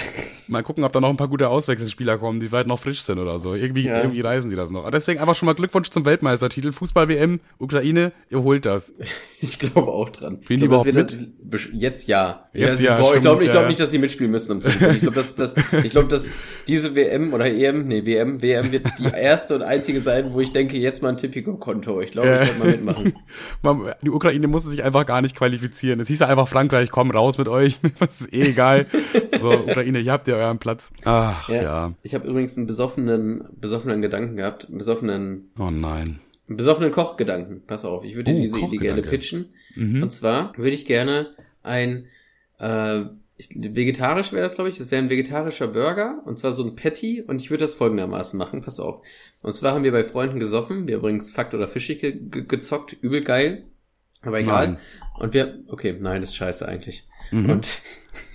S1: Mal gucken, ob da noch ein paar gute Auswechselspieler kommen, die vielleicht noch frisch sind oder so. Irgendwie,
S2: Ja.
S1: irgendwie reißen die das noch. Aber Deswegen einfach schon mal Glückwunsch zum Weltmeistertitel. Fußball-WM, Ukraine, ihr holt das.
S2: Ich glaube auch dran.
S1: Spielen
S2: ich
S1: die überhaupt
S2: besch- Jetzt ja.
S1: Jetzt
S2: ich
S1: ja,
S2: boah, ich glaube ich
S1: ja,
S2: glaub
S1: ja.
S2: nicht, dass sie mitspielen müssen um zu. Ich glaube, dass, dass, ich glaub, dass diese WM oder EM, nee, WM, WM wird die erste und einzige sein, wo ich denke, jetzt mal ein Tipico-Konto. Ich glaube,
S1: Ja.
S2: ich werde mal mitmachen.
S1: Man- Die Ukraine musste sich einfach gar nicht qualifizieren. Es hieß ja einfach Frankreich, komm raus mit euch. Das ist eh egal. So, Ukraine, ihr habt ja euren Platz. Ach, ja.
S2: Ich habe übrigens einen besoffenen, besoffenen Gedanken gehabt, einen besoffenen,
S1: Oh nein.
S2: einen besoffenen Kochgedanken. Pass auf, ich würde
S1: Oh,
S2: diese Idee gerne pitchen.
S1: Mhm.
S2: Und zwar würde ich gerne ein äh, ich, vegetarisch wäre das, glaube ich. Das wäre ein vegetarischer Burger und zwar so ein Patty und ich würde das folgendermaßen machen. Pass auf. Und zwar haben wir bei Freunden gesoffen. Wir übrigens Fakt oder Fischig ge ge gezockt. Übel geil. Aber egal.
S1: Nein.
S2: Und wir, okay, nein, das ist scheiße eigentlich.
S1: Mhm.
S2: Und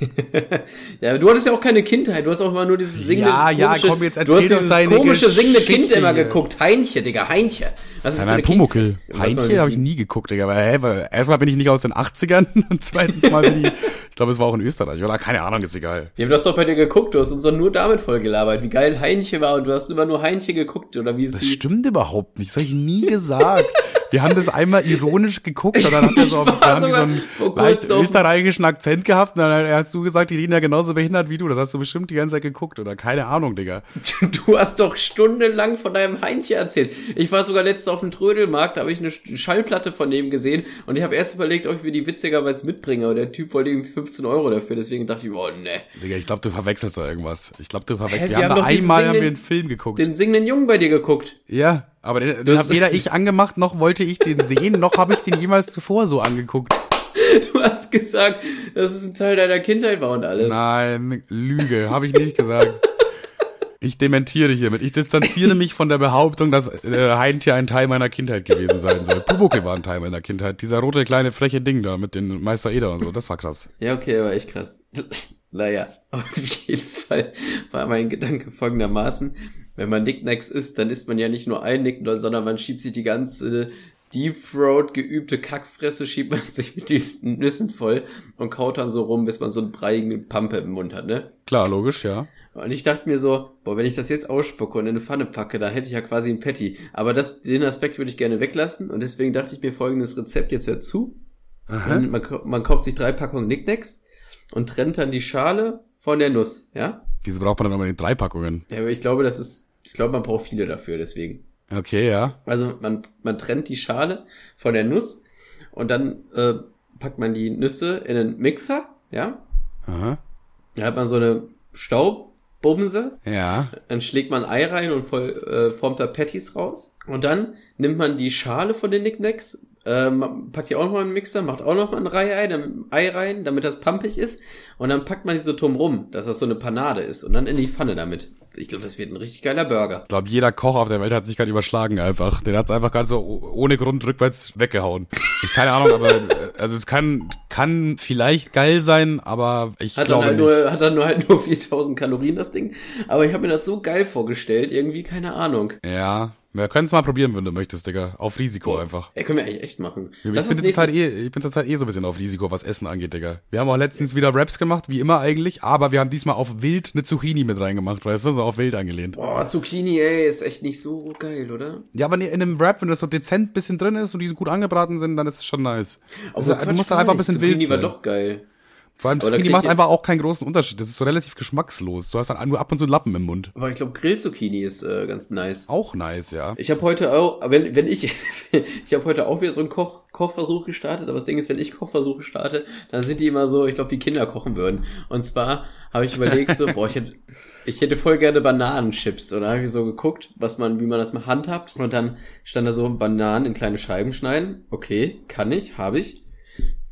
S2: ja, du hattest ja auch keine Kindheit. Du hast auch immer nur dieses singende,
S1: Ja, ja,
S2: komische,
S1: komm, jetzt
S2: du hast dieses komische singende Kind immer geguckt. Heinche, Digga, Heinche. Was ist
S1: Ja,
S2: so eine
S1: Pumuckel. Heinche
S2: das
S1: habe ich nie geguckt, Digga. Weil, hä, weil erstmal bin ich nicht aus den 80ern und zweitens mal bin ich, ich glaube, es war auch in Österreich, oder? Keine Ahnung, ist egal.
S2: Wir haben das doch bei dir geguckt, du hast uns doch nur damit vollgelabert, wie geil Heinche war und du hast immer nur Heinche geguckt oder wie es
S1: Das
S2: hieß.
S1: stimmt überhaupt nicht. Das habe ich nie gesagt. Wir haben das einmal ironisch geguckt und dann hat er so, haben die so einen leicht österreichischen Akzent gehabt und dann hast du gesagt, die ja genauso behindert wie du. Das hast du bestimmt die ganze Zeit geguckt oder keine Ahnung, Digga.
S2: Du hast doch stundenlang von deinem Heinche erzählt. Ich war sogar letztens auf dem Trödelmarkt, da habe ich eine Schallplatte von dem gesehen und ich habe erst überlegt, ob ich mir die witzigerweise mitbringe, aber der Typ wollte irgendwie 15 Euro dafür, deswegen dachte ich, oh ne.
S1: Digga, ich glaube, du verwechselst da irgendwas. Ich glaube, du verwechselst. Wir,
S2: wir
S1: haben
S2: haben
S1: einmal haben wir
S2: singenden-
S1: einen Film geguckt.
S2: Den singenden Jungen bei dir geguckt.
S1: ja, aber den, den habe weder ich angemacht, noch wollte ich den sehen, noch habe ich den jemals zuvor so angeguckt.
S2: Du hast gesagt, dass es ein Teil deiner Kindheit war und alles.
S1: Nein, Lüge, habe ich nicht gesagt. Ich dementiere hiermit. Ich distanziere mich von der Behauptung, dass äh, Heintier ein Teil meiner Kindheit gewesen sein soll. Pumuckl war ein Teil meiner Kindheit. Dieser rote kleine freche Ding da mit den Meister Eder und so, das war krass.
S2: Ja, okay, war echt krass. naja, auf jeden Fall war mein Gedanke folgendermaßen. Wenn man Nicknacks isst, dann isst man ja nicht nur ein Nicknack, sondern man schiebt sich die ganze Deep Throat geübte Kackfresse, schiebt man sich mit diesen Nüssen voll und kaut dann so rum, bis man so einen breiigen Pampe im Mund hat, ne?
S1: Klar, logisch, ja.
S2: Und ich dachte mir so, boah, wenn ich das jetzt ausspucke und in eine Pfanne packe, da hätte ich ja quasi ein Patty. Aber das, den Aspekt würde ich gerne weglassen und deswegen dachte ich mir folgendes Rezept, jetzt hört zu. Man, man, kauft sich drei Packungen Nicknacks und trennt dann die Schale von der Nuss, ja?
S1: Wieso braucht man dann unbedingt drei Packungen?
S2: Ja, aber ich glaube, das ist, ich glaube, man braucht viele dafür, deswegen.
S1: Okay, ja.
S2: Also man, man trennt die Schale von der Nuss und dann äh, packt man die Nüsse in einen Mixer, ja.
S1: Aha.
S2: Da hat man so eine Staubbumse.
S1: Ja.
S2: Dann schlägt man Ei rein und voll, äh, formt da Patties raus. Und dann nimmt man die Schale von den Knickknacks, ähm, packt die auch nochmal in den Mixer, macht auch nochmal ein Reihe dann, Ei rein, damit das pumpig ist. Und dann packt man die so drum rum, dass das so eine Panade ist. Und dann in die Pfanne damit. Ich glaube, das wird ein richtig geiler Burger.
S1: Ich glaube, jeder Koch auf der Welt hat sich gerade überschlagen einfach. Den hat's einfach gerade so ohne Grund rückwärts weggehauen. Ich keine Ahnung, aber äh, also es kann kann vielleicht geil sein, aber ich
S2: hat
S1: glaube
S2: dann halt
S1: nicht.
S2: Nur, hat dann nur halt nur 4000 Kalorien das Ding. Aber ich habe mir das so geil vorgestellt, irgendwie keine Ahnung.
S1: Ja, wir können es mal probieren, wenn du möchtest, Digga. Auf Risiko einfach.
S2: Ey, können wir eigentlich echt machen.
S1: Ich
S2: Das
S1: bin, jetzt halt eh, ich bin zurzeit eh so ein bisschen auf Risiko, was Essen angeht, Digga. Wir haben auch letztens wieder Raps gemacht, wie immer eigentlich, aber wir haben diesmal auf wild eine Zucchini mit reingemacht, weißt du, so auf wild angelehnt.
S2: Boah, Zucchini, ey, ist echt nicht so geil, oder?
S1: Ja, aber in einem Rap, wenn das so dezent bisschen drin ist und die so gut angebraten sind, dann ist es schon nice.
S2: Aber
S1: Also, du musst da einfach ein bisschen wild
S2: Zucchini war
S1: sein.
S2: doch geil.
S1: Vor allem Zucchini macht einfach auch keinen großen Unterschied. Das ist so relativ geschmackslos. Du hast dann nur ab und zu einen Lappen im Mund.
S2: Aber ich glaube, Grillzucchini ist äh, ganz nice.
S1: Auch nice, ja.
S2: Ich habe heute auch, wenn, wenn ich, ich habe heute auch wieder so einen Koch, Kochversuch gestartet, aber das Ding ist, wenn ich Kochversuche starte, dann sind die immer so, ich glaube, wie Kinder kochen würden. Und zwar habe ich überlegt, so, boah, ich hätte, ich hätte voll gerne Bananenchips. Und da habe ich so geguckt, was man, wie man das mal handhabt. Und dann stand da so, Bananen in kleine Scheiben schneiden. Okay, kann ich, habe ich.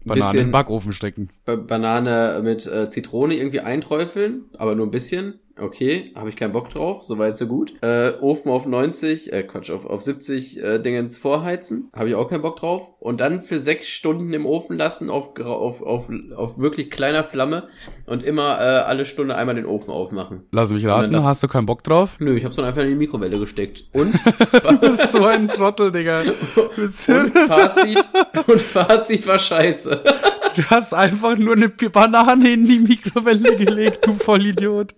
S2: Ein
S1: Bananen in den Backofen stecken.
S2: Ba- Banane mit äh, Zitrone irgendwie einträufeln, aber nur ein bisschen. Okay, habe ich keinen Bock drauf, soweit so gut. Äh, Ofen auf 90, äh, Quatsch, auf, auf 70 äh, Dingens vorheizen, habe ich auch keinen Bock drauf. Und dann für sechs Stunden im Ofen lassen auf, auf, auf, auf wirklich kleiner Flamme und immer äh, alle Stunde einmal den Ofen aufmachen.
S1: Lass mich
S2: dann
S1: raten,
S2: da-
S1: hast du keinen Bock drauf?
S2: Nö, ich habe so einfach in die Mikrowelle gesteckt. Und,
S1: Du bist so ein Trottel, Digga.
S2: Und Fazit, und Fazit war scheiße.
S1: du hast einfach nur eine Banane in die Mikrowelle gelegt, du Vollidiot.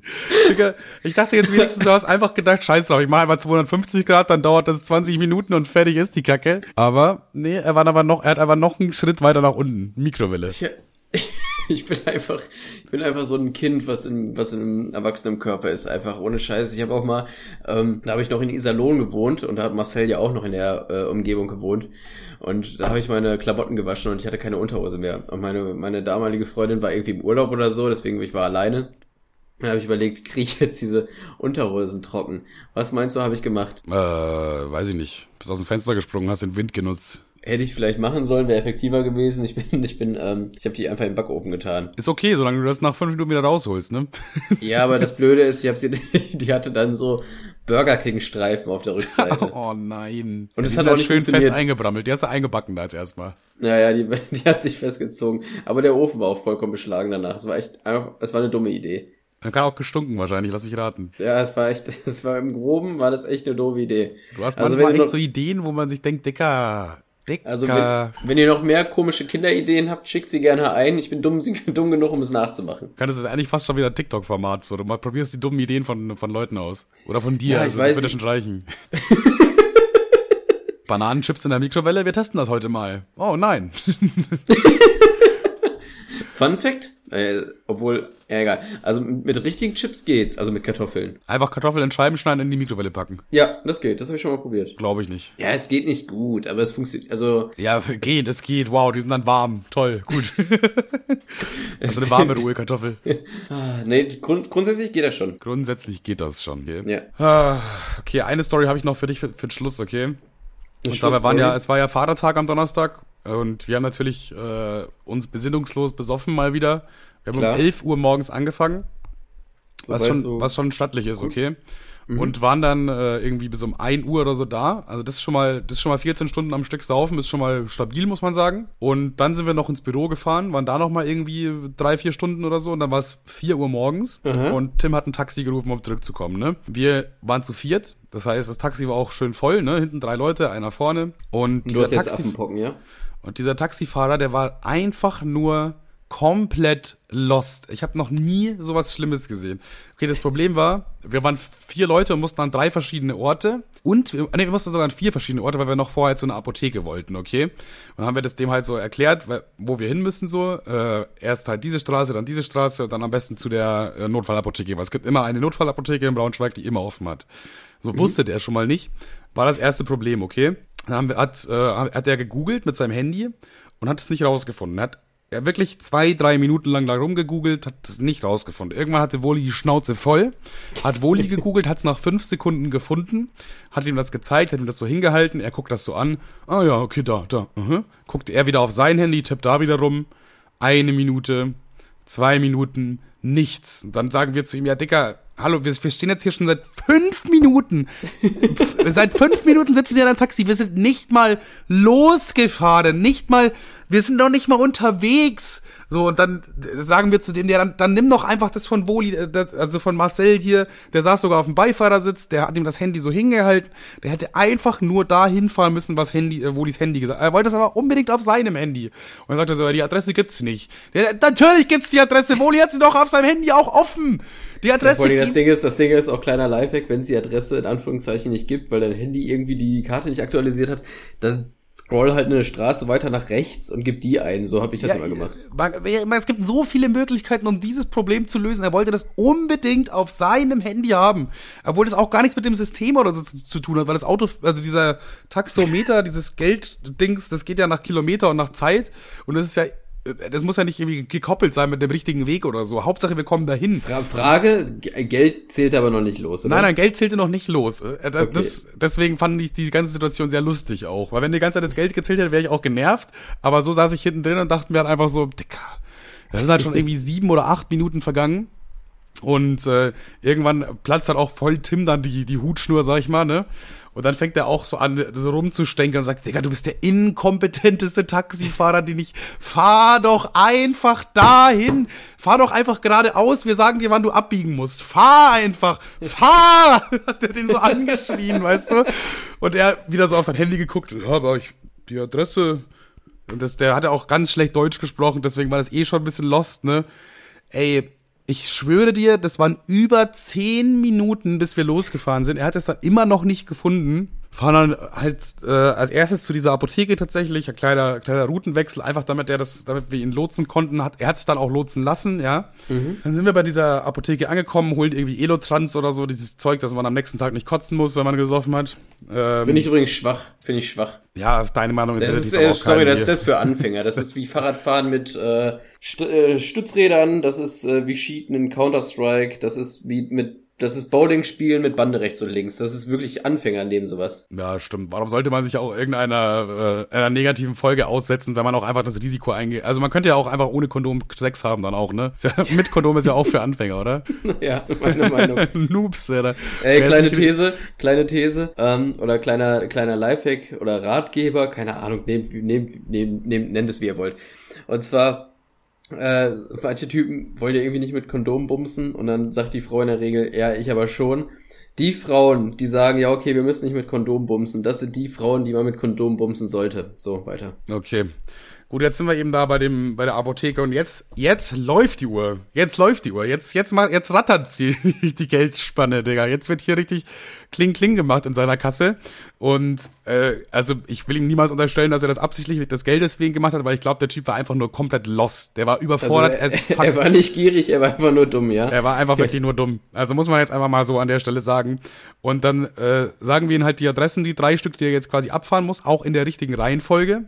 S1: Ich dachte jetzt wenigstens, du hast einfach gedacht, scheiß drauf, ich mache einfach 250 Grad, dann dauert das 20 Minuten und fertig ist die Kacke. Aber, nee, er war aber noch, er hat aber noch einen Schritt weiter nach unten. Mikrowelle.
S2: Ich, ich bin einfach, ich bin einfach so ein Kind, was in, was in einem erwachsenen Körper ist, einfach ohne Scheiß. Ich habe auch mal, ähm, da habe ich noch in Iserlohn gewohnt und da hat Marcel ja auch noch in der äh, Umgebung gewohnt. Und da habe ich meine Klamotten gewaschen und ich hatte keine Unterhose mehr. Und meine, meine damalige Freundin war irgendwie im Urlaub oder so, deswegen ich war alleine. Dann habe ich überlegt, kriege ich jetzt diese Unterhosen trocken? Was meinst du, habe ich gemacht?
S1: Äh, weiß ich nicht. Bist aus dem Fenster gesprungen, hast den Wind genutzt.
S2: Hätte ich vielleicht machen sollen, wäre effektiver gewesen. Ich bin, ich bin, ähm, ich habe die einfach in den Backofen getan.
S1: Ist okay, solange du das nach fünf Minuten wieder rausholst, ne?
S2: Ja, aber das Blöde ist, ich habe sie, die hatte dann so Burger King Streifen auf der Rückseite.
S1: Oh nein.
S2: Und es
S1: die
S2: hat auch
S1: dann
S2: nicht
S1: schön fest eingebrammelt. Die hast du eingebacken da als erstmal.
S2: Naja, die, die hat sich festgezogen. Aber der Ofen war auch vollkommen beschlagen danach. Es war echt einfach, es war eine dumme Idee.
S1: Dann kann auch gestunken wahrscheinlich, lass mich raten.
S2: Ja, es war echt, es war im Groben, war das echt eine doofe Idee.
S1: Du hast
S2: Also
S1: manchmal
S2: du
S1: echt
S2: noch-
S1: so Ideen, wo man sich denkt, Dicker, Dicker.
S2: Also wenn, wenn ihr noch mehr komische Kinderideen habt, schickt sie gerne ein. Ich bin dumm, dumm genug, um es nachzumachen.
S1: kann das ist eigentlich fast schon wieder TikTok-Format, wo du mal probierst die dummen Ideen von, von Leuten aus. Oder von dir,
S2: Ja, ich
S1: also
S2: weiß
S1: das
S2: nicht.
S1: schon reichen. Bananenchips in der Mikrowelle, wir testen das heute mal. Oh nein.
S2: Fun Fact, äh, obwohl, ja, egal. Also mit richtigen Chips geht's, also mit Kartoffeln.
S1: Einfach Kartoffeln in Scheiben schneiden und in die Mikrowelle packen.
S2: Ja, das geht, das habe ich schon mal probiert.
S1: Glaube ich nicht.
S2: Ja, es geht nicht gut, aber es funktioniert, also
S1: Ja, geht, es geht. Wow, die sind dann warm. Toll, gut. also eine warme Ruhekartoffel.
S2: Ah, nee, grund, grundsätzlich geht das schon.
S1: Grundsätzlich geht das schon. Okay,
S2: Ja.
S1: ah, okay eine Story habe ich noch für dich für, für den Schluss, okay? Und zwar, wir waren ja, es war ja Vatertag am Donnerstag und wir haben natürlich äh, uns besinnungslos besoffen mal wieder. Wir haben
S2: Klar.
S1: um 11 Uhr morgens angefangen, was
S2: Soweit
S1: schon,
S2: so-
S1: was schon stattlich ist, okay?
S2: Mhm.
S1: Und waren dann äh, irgendwie bis um 1 Uhr oder so da. Also das ist schon mal, das ist schon mal 14 Stunden am Stück saufen, ist schon mal stabil, muss man sagen. Und dann sind wir noch ins Büro gefahren, waren da noch mal irgendwie drei, vier Stunden oder so und dann war es 4 Uhr morgens
S2: Aha.
S1: und Tim hat ein Taxi gerufen, um zurückzukommen, ne? Wir waren zu viert, das heißt, das Taxi war auch schön voll, ne? Hinten drei Leute, einer vorne. Und
S2: Du
S1: dieser,
S2: hast jetzt
S1: Taxi
S2: Affenpocken, ja?
S1: Und dieser Taxifahrer, der war einfach nur komplett lost. Ich habe noch nie sowas Schlimmes gesehen. Okay, das Problem war, wir waren vier Leute und mussten an drei verschiedene Orte. Und, nee, wir mussten sogar an vier verschiedene Orte, weil wir noch vorher zu einer Apotheke wollten, okay? Und dann haben wir das dem halt so erklärt, wo wir hin müssen so. Äh, erst halt diese Straße, dann diese Straße und dann am besten zu der äh, Notfallapotheke. Weil es gibt immer eine Notfallapotheke in Braunschweig, die immer offen hat. So mhm. wusste der schon mal nicht. War das erste Problem, okay? Dann haben wir, hat, äh, hat er gegoogelt mit seinem Handy und hat es nicht rausgefunden. Er hat er wirklich zwei, drei Minuten lang da rumgegoogelt, hat es nicht rausgefunden. Irgendwann hatte Woli die Schnauze voll, hat Woli gegoogelt, hat es nach fünf Sekunden gefunden, hat ihm das gezeigt, hat ihm das so hingehalten, er guckt das so an. Ah ja, okay, da, da. Uh -huh. Guckt er wieder auf sein Handy, tippt da wieder rum. Eine Minute, zwei Minuten, nichts. Und dann sagen wir zu ihm, ja, Dicker, hallo, wir, wir stehen jetzt hier schon seit fünf Minuten. seit fünf Minuten sitzen wir in einem Taxi. Wir sind nicht mal losgefahren, nicht mal, wir sind noch nicht mal unterwegs. So, und dann sagen wir zu dem, ja, dann, dann nimm doch einfach das von Woli, äh, das, also von Marcel hier, der saß sogar auf dem Beifahrersitz, der hat ihm das Handy so hingehalten, der hätte einfach nur da hinfahren müssen, was Handy, äh, Wolis Handy gesagt Er wollte es aber unbedingt auf seinem Handy. Und dann sagt er so, ja, die Adresse gibt's nicht. Der, natürlich gibt's die Adresse, Woli hat sie doch auf seinem Handy auch offen. Die Adresse.
S2: Ja, das Ding ist, das Ding ist auch kleiner Lifehack, wenn es die Adresse in Anführungszeichen nicht gibt, weil dein Handy irgendwie die Karte nicht aktualisiert hat, dann scroll halt eine Straße weiter nach rechts und gib die ein. So habe ich das ja, immer gemacht.
S1: Es gibt so viele Möglichkeiten, um dieses Problem zu lösen. Er wollte das unbedingt auf seinem Handy haben. Obwohl das auch gar nichts mit dem System oder so zu, zu tun hat, weil das Auto, also dieser Taxometer, dieses Gelddings, das geht ja nach Kilometer und nach Zeit. Und das ist ja das muss ja nicht irgendwie gekoppelt sein mit dem richtigen Weg oder so. Hauptsache, wir kommen dahin.
S2: Fra Frage, Geld zählt aber noch nicht los,
S1: oder? Nein, nein, Geld zählte noch nicht los. Äh, das, okay. das, deswegen fand ich die ganze Situation sehr lustig auch. Weil wenn die ganze Zeit das Geld gezählt hätte, wäre ich auch genervt. Aber so saß ich hinten drin und dachte mir halt einfach so, Dicker, das sind halt schon irgendwie sieben oder acht Minuten vergangen. Und äh, irgendwann platzt halt auch voll Tim dann die, die Hutschnur, sag ich mal, ne? Und dann fängt er auch so an, so rumzustenken und sagt, Digga, du bist der inkompetenteste Taxifahrer, den ich, fahr doch einfach dahin. Fahr doch einfach geradeaus. Wir sagen dir, wann du abbiegen musst. Fahr einfach. Fahr! Hat er den so angeschrien, weißt du? Und er wieder so auf sein Handy geguckt. Ja, aber ich, die Adresse. Und das, der hat ja auch ganz schlecht Deutsch gesprochen, deswegen war das eh schon ein bisschen lost, ne? Ey, ich schwöre dir, das waren über zehn Minuten, bis wir losgefahren sind. Er hat es dann immer noch nicht gefunden fahren dann halt äh, als erstes zu dieser Apotheke tatsächlich, ein kleiner, kleiner Routenwechsel, einfach damit er das, damit wir ihn lotsen konnten, hat er hat es dann auch lotsen lassen, ja. Mhm. Dann sind wir bei dieser Apotheke angekommen, holen irgendwie Elotrans oder so, dieses Zeug, dass man am nächsten Tag nicht kotzen muss, wenn man gesoffen hat.
S2: Ähm, finde ich übrigens schwach, finde ich schwach.
S1: Ja, deine Meinung
S2: das ist, äh, sorry, das ist das für Anfänger. Das ist wie Fahrradfahren mit äh, St äh, Stützrädern, das ist äh, wie Cheaten in Counter-Strike, das ist wie mit das ist Bowling spielen mit Bande rechts und links. Das ist wirklich Anfängerleben sowas.
S1: Ja, stimmt. Warum sollte man sich auch irgendeiner äh, einer negativen Folge aussetzen, wenn man auch einfach das Risiko eingeht? Also man könnte ja auch einfach ohne Kondom Sex haben dann auch, ne? Ja, mit Kondom ist ja auch für Anfänger, oder?
S2: ja, meine Meinung.
S1: Noobs, oder?
S2: Ey, Wer kleine These, kleine These, ähm, oder kleiner kleiner Lifehack oder Ratgeber, keine Ahnung, nehmt nehmt nehmt nehmt nennt es wie ihr wollt. Und zwar äh, manche Typen wollen ja irgendwie nicht mit Kondom bumsen und dann sagt die Frau in der Regel, ja, ich aber schon. Die Frauen, die sagen, ja, okay, wir müssen nicht mit Kondom bumsen, das sind die Frauen, die man mit Kondom bumsen sollte. So, weiter.
S1: Okay. Gut, jetzt sind wir eben da bei dem, bei der Apotheke und jetzt, jetzt läuft die Uhr. Jetzt läuft die Uhr. Jetzt, jetzt mal, jetzt rattert die, die Geldspanne, Digga. Jetzt wird hier richtig kling kling gemacht in seiner Kasse. Und, äh, also, ich will ihm niemals unterstellen, dass er das absichtlich das Geld deswegen gemacht hat, weil ich glaube, der Typ war einfach nur komplett lost. Der war überfordert.
S2: Also, er, er war nicht gierig, er war einfach nur dumm, ja.
S1: Er war einfach wirklich nur dumm. Also muss man jetzt einfach mal so an der Stelle sagen. Und dann, äh, sagen wir ihm halt die Adressen, die drei Stück, die er jetzt quasi abfahren muss, auch in der richtigen Reihenfolge.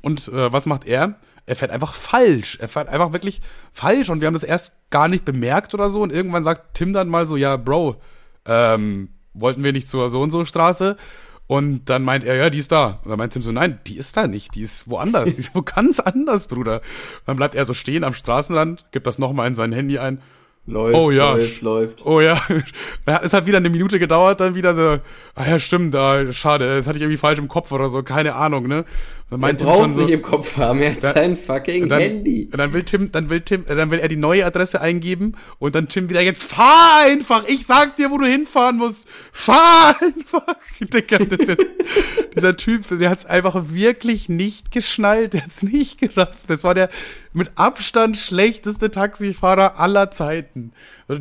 S1: Und äh, was macht er? Er fährt einfach falsch. Er fährt einfach wirklich falsch. Und wir haben das erst gar nicht bemerkt oder so. Und irgendwann sagt Tim dann mal so, ja, Bro, ähm, wollten wir nicht zur so und so Straße? Und dann meint er, ja, die ist da. Und dann meint Tim so, nein, die ist da nicht, die ist woanders, die ist wo ganz anders, Bruder. Und dann bleibt er so stehen am Straßenrand, gibt das nochmal in sein Handy ein
S2: Läuft, oh ja, läuft, läuft.
S1: Oh ja. Es hat wieder eine Minute gedauert, dann wieder so, ah ja, stimmt, ah, schade, das hatte ich irgendwie falsch im Kopf oder so, keine Ahnung, ne?
S2: Er braucht so, nicht im Kopf haben, er hat da, sein fucking
S1: dann,
S2: Handy.
S1: Dann will Tim, dann will Tim, dann will er die neue Adresse eingeben und dann Tim wieder, jetzt fahr einfach, ich sag dir, wo du hinfahren musst, fahr einfach. Digga, der, dieser Typ, der hat's einfach wirklich nicht geschnallt, der hat's nicht gerafft. Das war der mit Abstand schlechteste Taxifahrer aller Zeiten.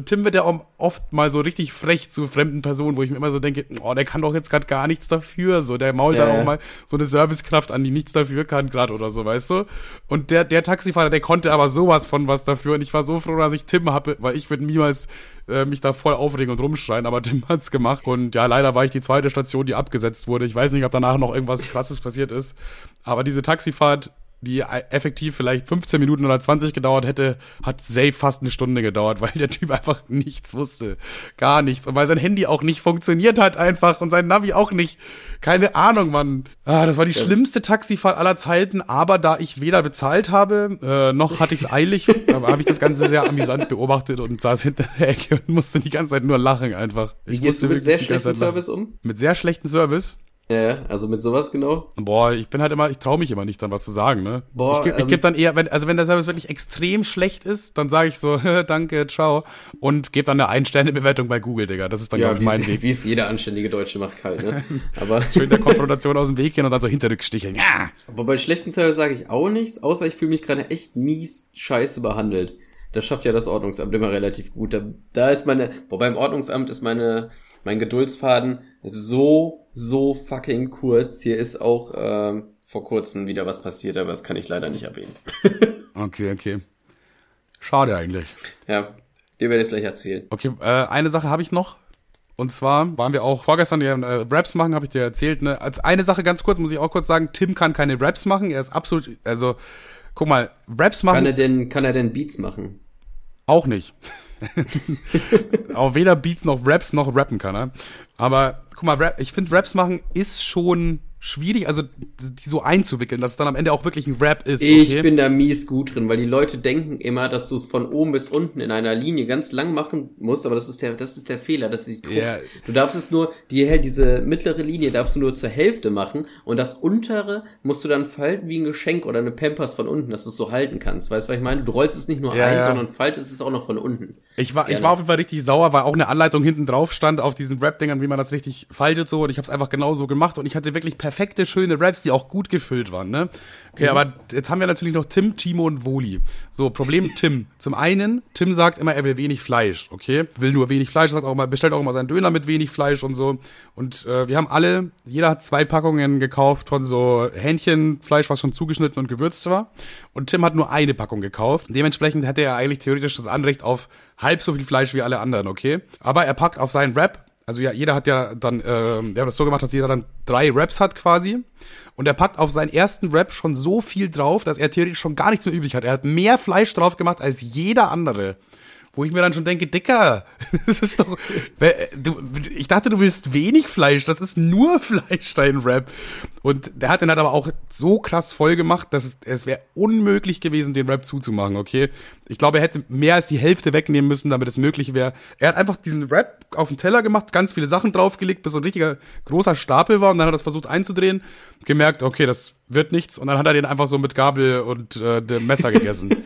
S1: Tim wird ja auch oft mal so richtig frech zu fremden Personen, wo ich mir immer so denke, oh, der kann doch jetzt gerade gar nichts dafür, so, der mault ja, da auch mal so eine Servicekraft an, die nichts dafür kann gerade oder so, weißt du? Und der, der Taxifahrer, der konnte aber sowas von was dafür und ich war so froh, dass ich Tim habe, weil ich würde niemals äh, mich da voll aufregen und rumschreien, aber Tim hat's gemacht und ja, leider war ich die zweite Station, die abgesetzt wurde. Ich weiß nicht, ob danach noch irgendwas krasses passiert ist, aber diese Taxifahrt die effektiv vielleicht 15 Minuten oder 20 gedauert hätte, hat safe fast eine Stunde gedauert, weil der Typ einfach nichts wusste. Gar nichts. Und weil sein Handy auch nicht funktioniert hat einfach und sein Navi auch nicht. Keine Ahnung, Mann. Ah, das war die ja. schlimmste Taxifahrt aller Zeiten, aber da ich weder bezahlt habe, äh, noch hatte ich es eilig, habe ich das Ganze sehr amüsant beobachtet und saß hinter der Ecke und musste die ganze Zeit nur lachen einfach.
S2: Wie gehst du mit sehr schlechtem Service um?
S1: Mit sehr schlechten Service?
S2: Ja, also mit sowas genau.
S1: Boah, ich bin halt immer, ich traue mich immer nicht dann was zu sagen, ne? Boah, ich, ich ähm, gebe dann eher, wenn, also wenn der Service wirklich extrem schlecht ist, dann sage ich so, danke, ciao und gebe dann eine Ein-Sterne-Bewertung bei Google, Digga. Das ist dann,
S2: ja, glaube ich, mein Weg. Wie es jeder anständige Deutsche macht halt, ne?
S1: Aber Schön der Konfrontation aus dem Weg gehen und dann so hinterrücksticheln. Ja!
S2: Aber bei schlechten Service sage ich auch nichts, außer ich fühle mich gerade echt mies scheiße behandelt. Das schafft ja das Ordnungsamt immer relativ gut. Da, da ist meine, boah, beim Ordnungsamt ist meine, mein Geduldsfaden so, so fucking kurz. Hier ist auch äh, vor kurzem wieder was passiert, aber das kann ich leider nicht erwähnen.
S1: okay, okay. Schade eigentlich.
S2: Ja, dir werde ich es gleich erzählen.
S1: Okay, äh, eine Sache habe ich noch. Und zwar waren wir auch vorgestern die äh, Raps machen, habe ich dir erzählt. Ne? Als eine Sache ganz kurz muss ich auch kurz sagen, Tim kann keine Raps machen. Er ist absolut, also guck mal, Raps machen.
S2: Kann er denn, kann er denn Beats machen?
S1: Auch nicht. auch weder Beats noch Raps noch rappen kann er. Aber guck mal, Rap, ich finde Raps machen ist schon schwierig, also die so einzuwickeln, dass es dann am Ende auch wirklich ein Rap ist.
S2: Okay? Ich bin da mies gut drin, weil die Leute denken immer, dass du es von oben bis unten in einer Linie ganz lang machen musst, aber das ist der, das ist der Fehler, dass du guckst. Yeah. Du darfst es nur, die, diese mittlere Linie darfst du nur zur Hälfte machen und das untere musst du dann falten wie ein Geschenk oder eine Pampers von unten, dass du es so halten kannst. Weißt du, was ich meine? Du rollst es nicht nur ja, ein, ja. sondern faltest es auch noch von unten.
S1: Ich war, Gerne. ich war auf jeden Fall richtig sauer, weil auch eine Anleitung hinten drauf stand auf diesen Rap-Dingern, wie man das richtig faltet so und ich habe es einfach genauso gemacht und ich hatte wirklich perfekte, schöne Raps Raps, die auch gut gefüllt waren, ne? Okay, mhm. aber jetzt haben wir natürlich noch Tim, Timo und Woli. So, Problem Tim. Zum einen, Tim sagt immer, er will wenig Fleisch, okay? Will nur wenig Fleisch, sagt auch immer, bestellt auch immer seinen Döner mit wenig Fleisch und so. Und äh, wir haben alle, jeder hat zwei Packungen gekauft von so Hähnchenfleisch, was schon zugeschnitten und gewürzt war. Und Tim hat nur eine Packung gekauft. Dementsprechend hätte er eigentlich theoretisch das Anrecht auf halb so viel Fleisch wie alle anderen, okay? Aber er packt auf seinen Rap also ja, jeder hat ja dann, äh, wir haben das so gemacht, dass jeder dann drei Raps hat quasi. Und er packt auf seinen ersten Rap schon so viel drauf, dass er theoretisch schon gar nichts mehr übrig hat. Er hat mehr Fleisch drauf gemacht als jeder andere wo ich mir dann schon denke, Dicker, das ist doch, du, ich dachte, du willst wenig Fleisch, das ist nur Fleisch, dein Rap. Und der hat den halt aber auch so krass voll gemacht, dass es, es wäre unmöglich gewesen, den Rap zuzumachen, okay? Ich glaube, er hätte mehr als die Hälfte wegnehmen müssen, damit es möglich wäre. Er hat einfach diesen Rap auf den Teller gemacht, ganz viele Sachen draufgelegt, bis so ein richtiger großer Stapel war und dann hat er das versucht einzudrehen, gemerkt, okay, das wird nichts und dann hat er den einfach so mit Gabel und äh, dem Messer gegessen.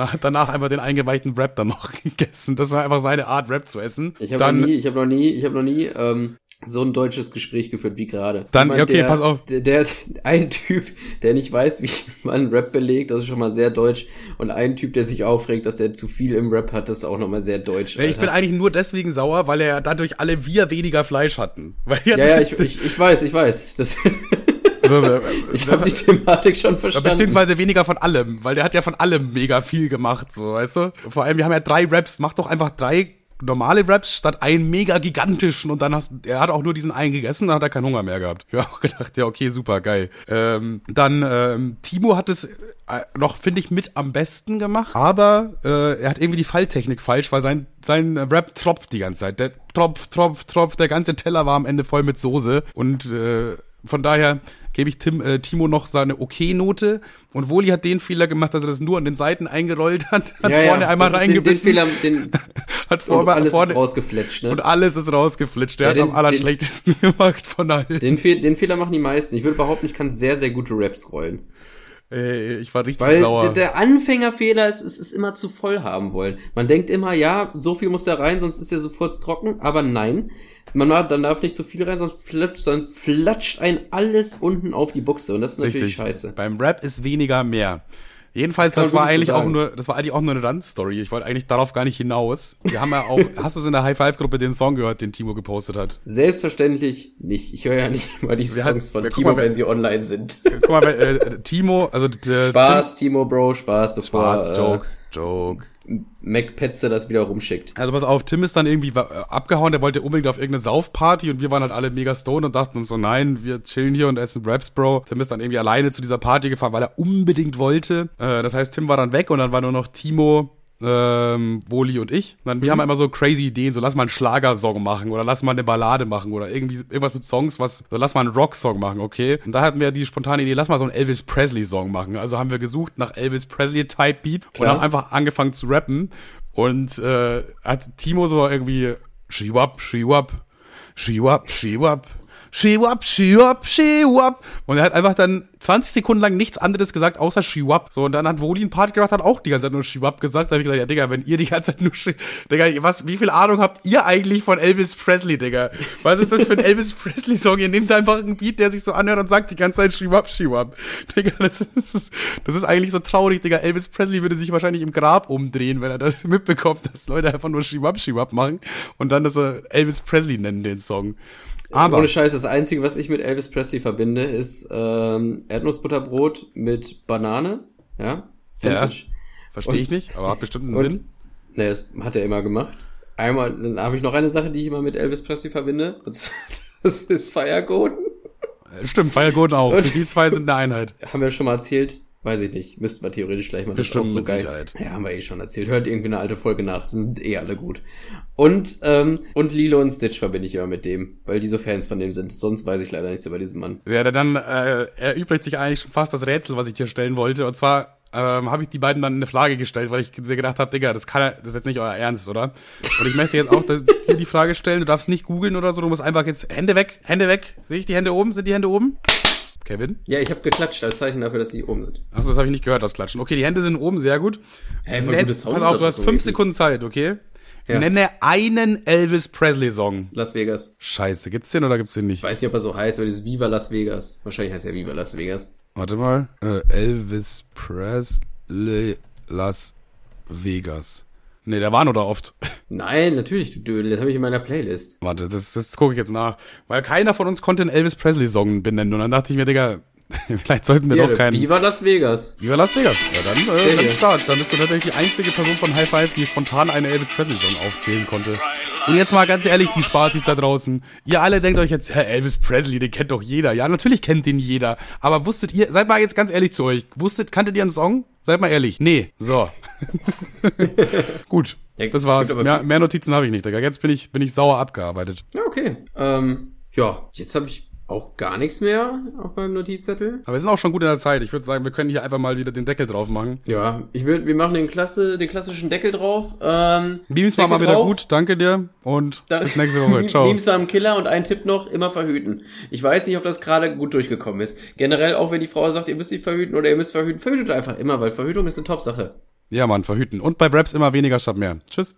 S1: und danach einfach den eingeweichten Rap dann noch gegessen. Das war einfach seine Art, Rap zu essen.
S2: Ich habe noch nie, ich habe noch nie, ich habe noch nie ähm, so ein deutsches Gespräch geführt wie gerade.
S1: Dann, Jemand, okay, der, pass auf.
S2: Der, der, ein Typ, der nicht weiß, wie man Rap belegt, das ist schon mal sehr deutsch. Und ein Typ, der sich aufregt, dass er zu viel im Rap hat, das ist auch nochmal sehr deutsch.
S1: Ich bin eigentlich nur deswegen sauer, weil er dadurch alle wir weniger Fleisch hatten. Ja,
S2: ja, ich, ich, ich weiß, ich weiß. Das so, äh, ich habe die Thematik schon verstanden.
S1: Beziehungsweise weniger von allem, weil der hat ja von allem mega viel gemacht, so, weißt du? Vor allem, wir haben ja drei Raps, mach doch einfach drei normale Raps statt einen mega gigantischen und dann hast er hat auch nur diesen einen gegessen, dann hat er keinen Hunger mehr gehabt. Ich habe auch gedacht, ja, okay, super, geil. Ähm, dann ähm, Timo hat es äh, noch, finde ich, mit am besten gemacht, aber äh, er hat irgendwie die Falltechnik falsch, weil sein, sein Rap tropft die ganze Zeit. Der tropft, tropft, tropft, der ganze Teller war am Ende voll mit Soße und äh, von daher gebe ich Tim, äh, Timo noch seine Okay-Note. Und Woli hat den Fehler gemacht, dass er das nur an den Seiten eingerollt hat, hat
S2: ja,
S1: vorne
S2: ja,
S1: einmal
S2: ist den, den
S1: reingebissen.
S2: Fehler, den,
S1: hat
S2: und
S1: vorne,
S2: alles
S1: vorne
S2: ist rausgefletscht, ne?
S1: und alles ist rausgeflitscht. Der
S2: Ja,
S1: hat's am
S2: den-
S1: allerschlechtesten gemacht von allen.
S2: Den, Fe den Fehler machen die meisten. Ich würde behaupten, ich kann sehr, sehr gute Raps rollen.
S1: Ey, ich war richtig
S2: Weil
S1: sauer.
S2: der, der Anfängerfehler ist, ist, ist immer zu voll haben wollen. Man denkt immer, ja, so viel muss da rein, sonst ist er sofort trocken. Aber nein, man dann darf nicht zu viel rein, sonst flatscht, sonst flatscht ein alles unten auf die Buchse. Und das ist natürlich scheiße.
S1: Beim Rap ist weniger mehr. Jedenfalls,
S2: Das
S1: das, war eigentlich
S2: so
S1: auch nur, das war eigentlich auch nur eine Randstory. Ich wollte eigentlich darauf gar nicht hinaus. Wir haben ja auch, hast du es in der High Five Gruppe den Song gehört, den Timo gepostet hat?
S2: Selbstverständlich nicht. Ich höre ja nicht mal die Songs von
S1: wir- guck
S2: Timo,
S1: mal,
S2: wenn sie online sind.
S1: Guck mal, äh, Timo, also der
S2: Spaß, Timo, Bro, Spaß,
S1: Tim,
S2: bevor
S1: Spaß, Joke, Joke.
S2: äh, Mac Petze das wieder rumschickt.
S1: Also pass auf, Tim ist dann irgendwie äh, abgehauen, der wollte unbedingt auf irgendeine Saufparty und wir waren halt alle mega stoned und dachten uns so, nein, wir chillen hier und essen Raps, Bro. Tim ist dann irgendwie alleine zu dieser Party gefahren, weil er unbedingt wollte. Äh, das heißt, Tim war dann weg und dann war nur noch Timo, ähm, Woli und ich. Dann, wir haben immer so crazy Ideen, so lass mal einen Schlagersong machen oder lass mal eine Ballade machen oder irgendwie irgendwas mit Songs, was, so lass mal einen Rocksong machen, okay? Und da hatten wir die spontane Idee, lass mal so einen Elvis Presley Song machen. Also haben wir gesucht nach Elvis Presley Type Beat und haben einfach angefangen zu rappen und äh, hat Timo so irgendwie Shiwap, Shiwap, Shiwap, Shiwap, Shiwap, Shiwap, Shiwap. Und er hat einfach dann 20 Sekunden lang nichts anderes gesagt, außer Shiwap. So, und dann hat Woli einen Part gemacht, hat auch die ganze Zeit nur Shiwap gesagt. Da habe ich gesagt, ja, Digga, wenn ihr die ganze Zeit nur Shi Digga, was, wie viel Ahnung habt ihr eigentlich von Elvis Presley, Digga? Was ist das für ein Elvis Presley-Song? Ihr nehmt einfach einen Beat, der sich so anhört und sagt die ganze Zeit Shiwap, Shiwap. Digga, das ist, das ist eigentlich so traurig, Digga. Elvis Presley würde sich wahrscheinlich im Grab umdrehen, wenn er das mitbekommt, dass Leute einfach nur Shiwap, Shiwap machen und dann das so Elvis Presley nennen, den Song. Aber,
S2: Ohne Scheiß, das Einzige, was ich mit Elvis Presley verbinde, ist ähm, Erdnussbutterbrot mit Banane. Ja, Sandwich.
S1: verstehe ich nicht, aber hat bestimmt einen
S2: Und,
S1: Sinn.
S2: Ne, das hat er immer gemacht. Einmal, dann habe ich noch eine Sache, die ich immer mit Elvis Presley verbinde. Und zwar, das ist Feiergoten.
S1: Stimmt, Feiergoten auch.
S2: Und-
S1: die zwei sind eine Einheit.
S2: Haben wir schon mal erzählt? Weiß ich nicht. Müssten wir theoretisch gleich mal. Das
S1: Bestimmt,
S2: auch so
S1: mit
S2: geil.
S1: Sicherheit.
S2: Ja, haben wir eh schon erzählt. Hört irgendwie eine alte Folge nach. Sind eh alle gut. Und, ähm, und Lilo und Stitch verbinde ich immer mit dem, weil die so Fans von dem sind. Sonst weiß ich leider nichts über diesen Mann.
S1: Ja, dann äh, erübrigt sich eigentlich schon fast das Rätsel, was ich dir stellen wollte. Und zwar ähm, habe ich die beiden dann eine Frage gestellt, weil ich dir gedacht habe, Digga, das kann das ist jetzt nicht euer Ernst, oder? Und ich möchte jetzt auch das, dir die Frage stellen. Du darfst nicht googeln oder so. Du musst einfach jetzt Hände weg, Hände weg. Sehe ich die Hände oben? Sind die Hände oben? Kevin?
S2: Ja, ich habe geklatscht als Zeichen dafür, dass die oben sind.
S1: Achso, das habe ich nicht gehört, das Klatschen. Okay, die Hände sind oben, sehr gut.
S2: Hey, voll
S1: Nenn,
S2: gutes Sound
S1: pass auf, du hast
S2: so
S1: fünf
S2: irgendwie.
S1: Sekunden Zeit, okay?
S2: Ja.
S1: Nenne einen Elvis Presley-Song.
S2: Las Vegas.
S1: Scheiße, gibt's den oder gibt's den nicht?
S2: Ich weiß nicht, ob er so heißt, aber das ist Viva Las Vegas. Wahrscheinlich heißt er Viva Las Vegas.
S1: Warte mal. Äh, Elvis Presley Las Vegas. Nee, der war nur da oft.
S2: Nein, natürlich, du Dödel. Das habe ich in meiner Playlist.
S1: Warte, das, das gucke ich jetzt nach. Weil keiner von uns konnte einen Elvis Presley-Song benennen. Und dann dachte ich mir, Digga, vielleicht sollten wir
S2: Ja,
S1: doch keinen.
S2: Viva Las Vegas.
S1: Viva Las Vegas. Ja, dann, äh,
S2: Ja,
S1: dann
S2: ja.
S1: stark. Dann bist du tatsächlich die einzige Person von High Five, die spontan einen Elvis Presley-Song aufzählen konnte. Und jetzt mal ganz ehrlich, die Spazis da draußen. Ihr alle denkt euch jetzt, hä, Elvis Presley, den kennt doch jeder. Ja, natürlich kennt den jeder. Aber wusstet ihr, seid mal jetzt ganz ehrlich zu euch. Wusstet, kanntet ihr einen Song? Seid mal ehrlich. Nee. So. Gut.
S2: Ja,
S1: Das war's. Mehr, mehr Notizen habe ich nicht, Digga. Jetzt bin ich, bin ich sauer abgearbeitet.
S2: Ja, okay. Ähm, ja, jetzt habe ich auch gar nichts mehr auf meinem Notizzettel.
S1: Aber wir sind auch schon gut in der Zeit. Ich würde sagen, wir können hier einfach mal wieder den Deckel drauf machen.
S2: Ja, ich würde, wir machen den Klasse, den klassischen Deckel drauf. Ähm,
S1: Beams war mal wieder
S2: drauf.
S1: gut. Danke dir. Und
S2: Da-
S1: bis nächste Woche. Ciao.
S2: Memes am Killer und ein Tipp noch, immer verhüten. Ich weiß nicht, ob das gerade gut durchgekommen ist. Generell, auch wenn die Frau sagt, ihr müsst nicht verhüten oder ihr müsst verhüten, verhütet einfach immer, weil Verhütung ist eine Top-Sache.
S1: Ja, Mann, verhüten. Und bei Raps immer weniger statt mehr. Tschüss.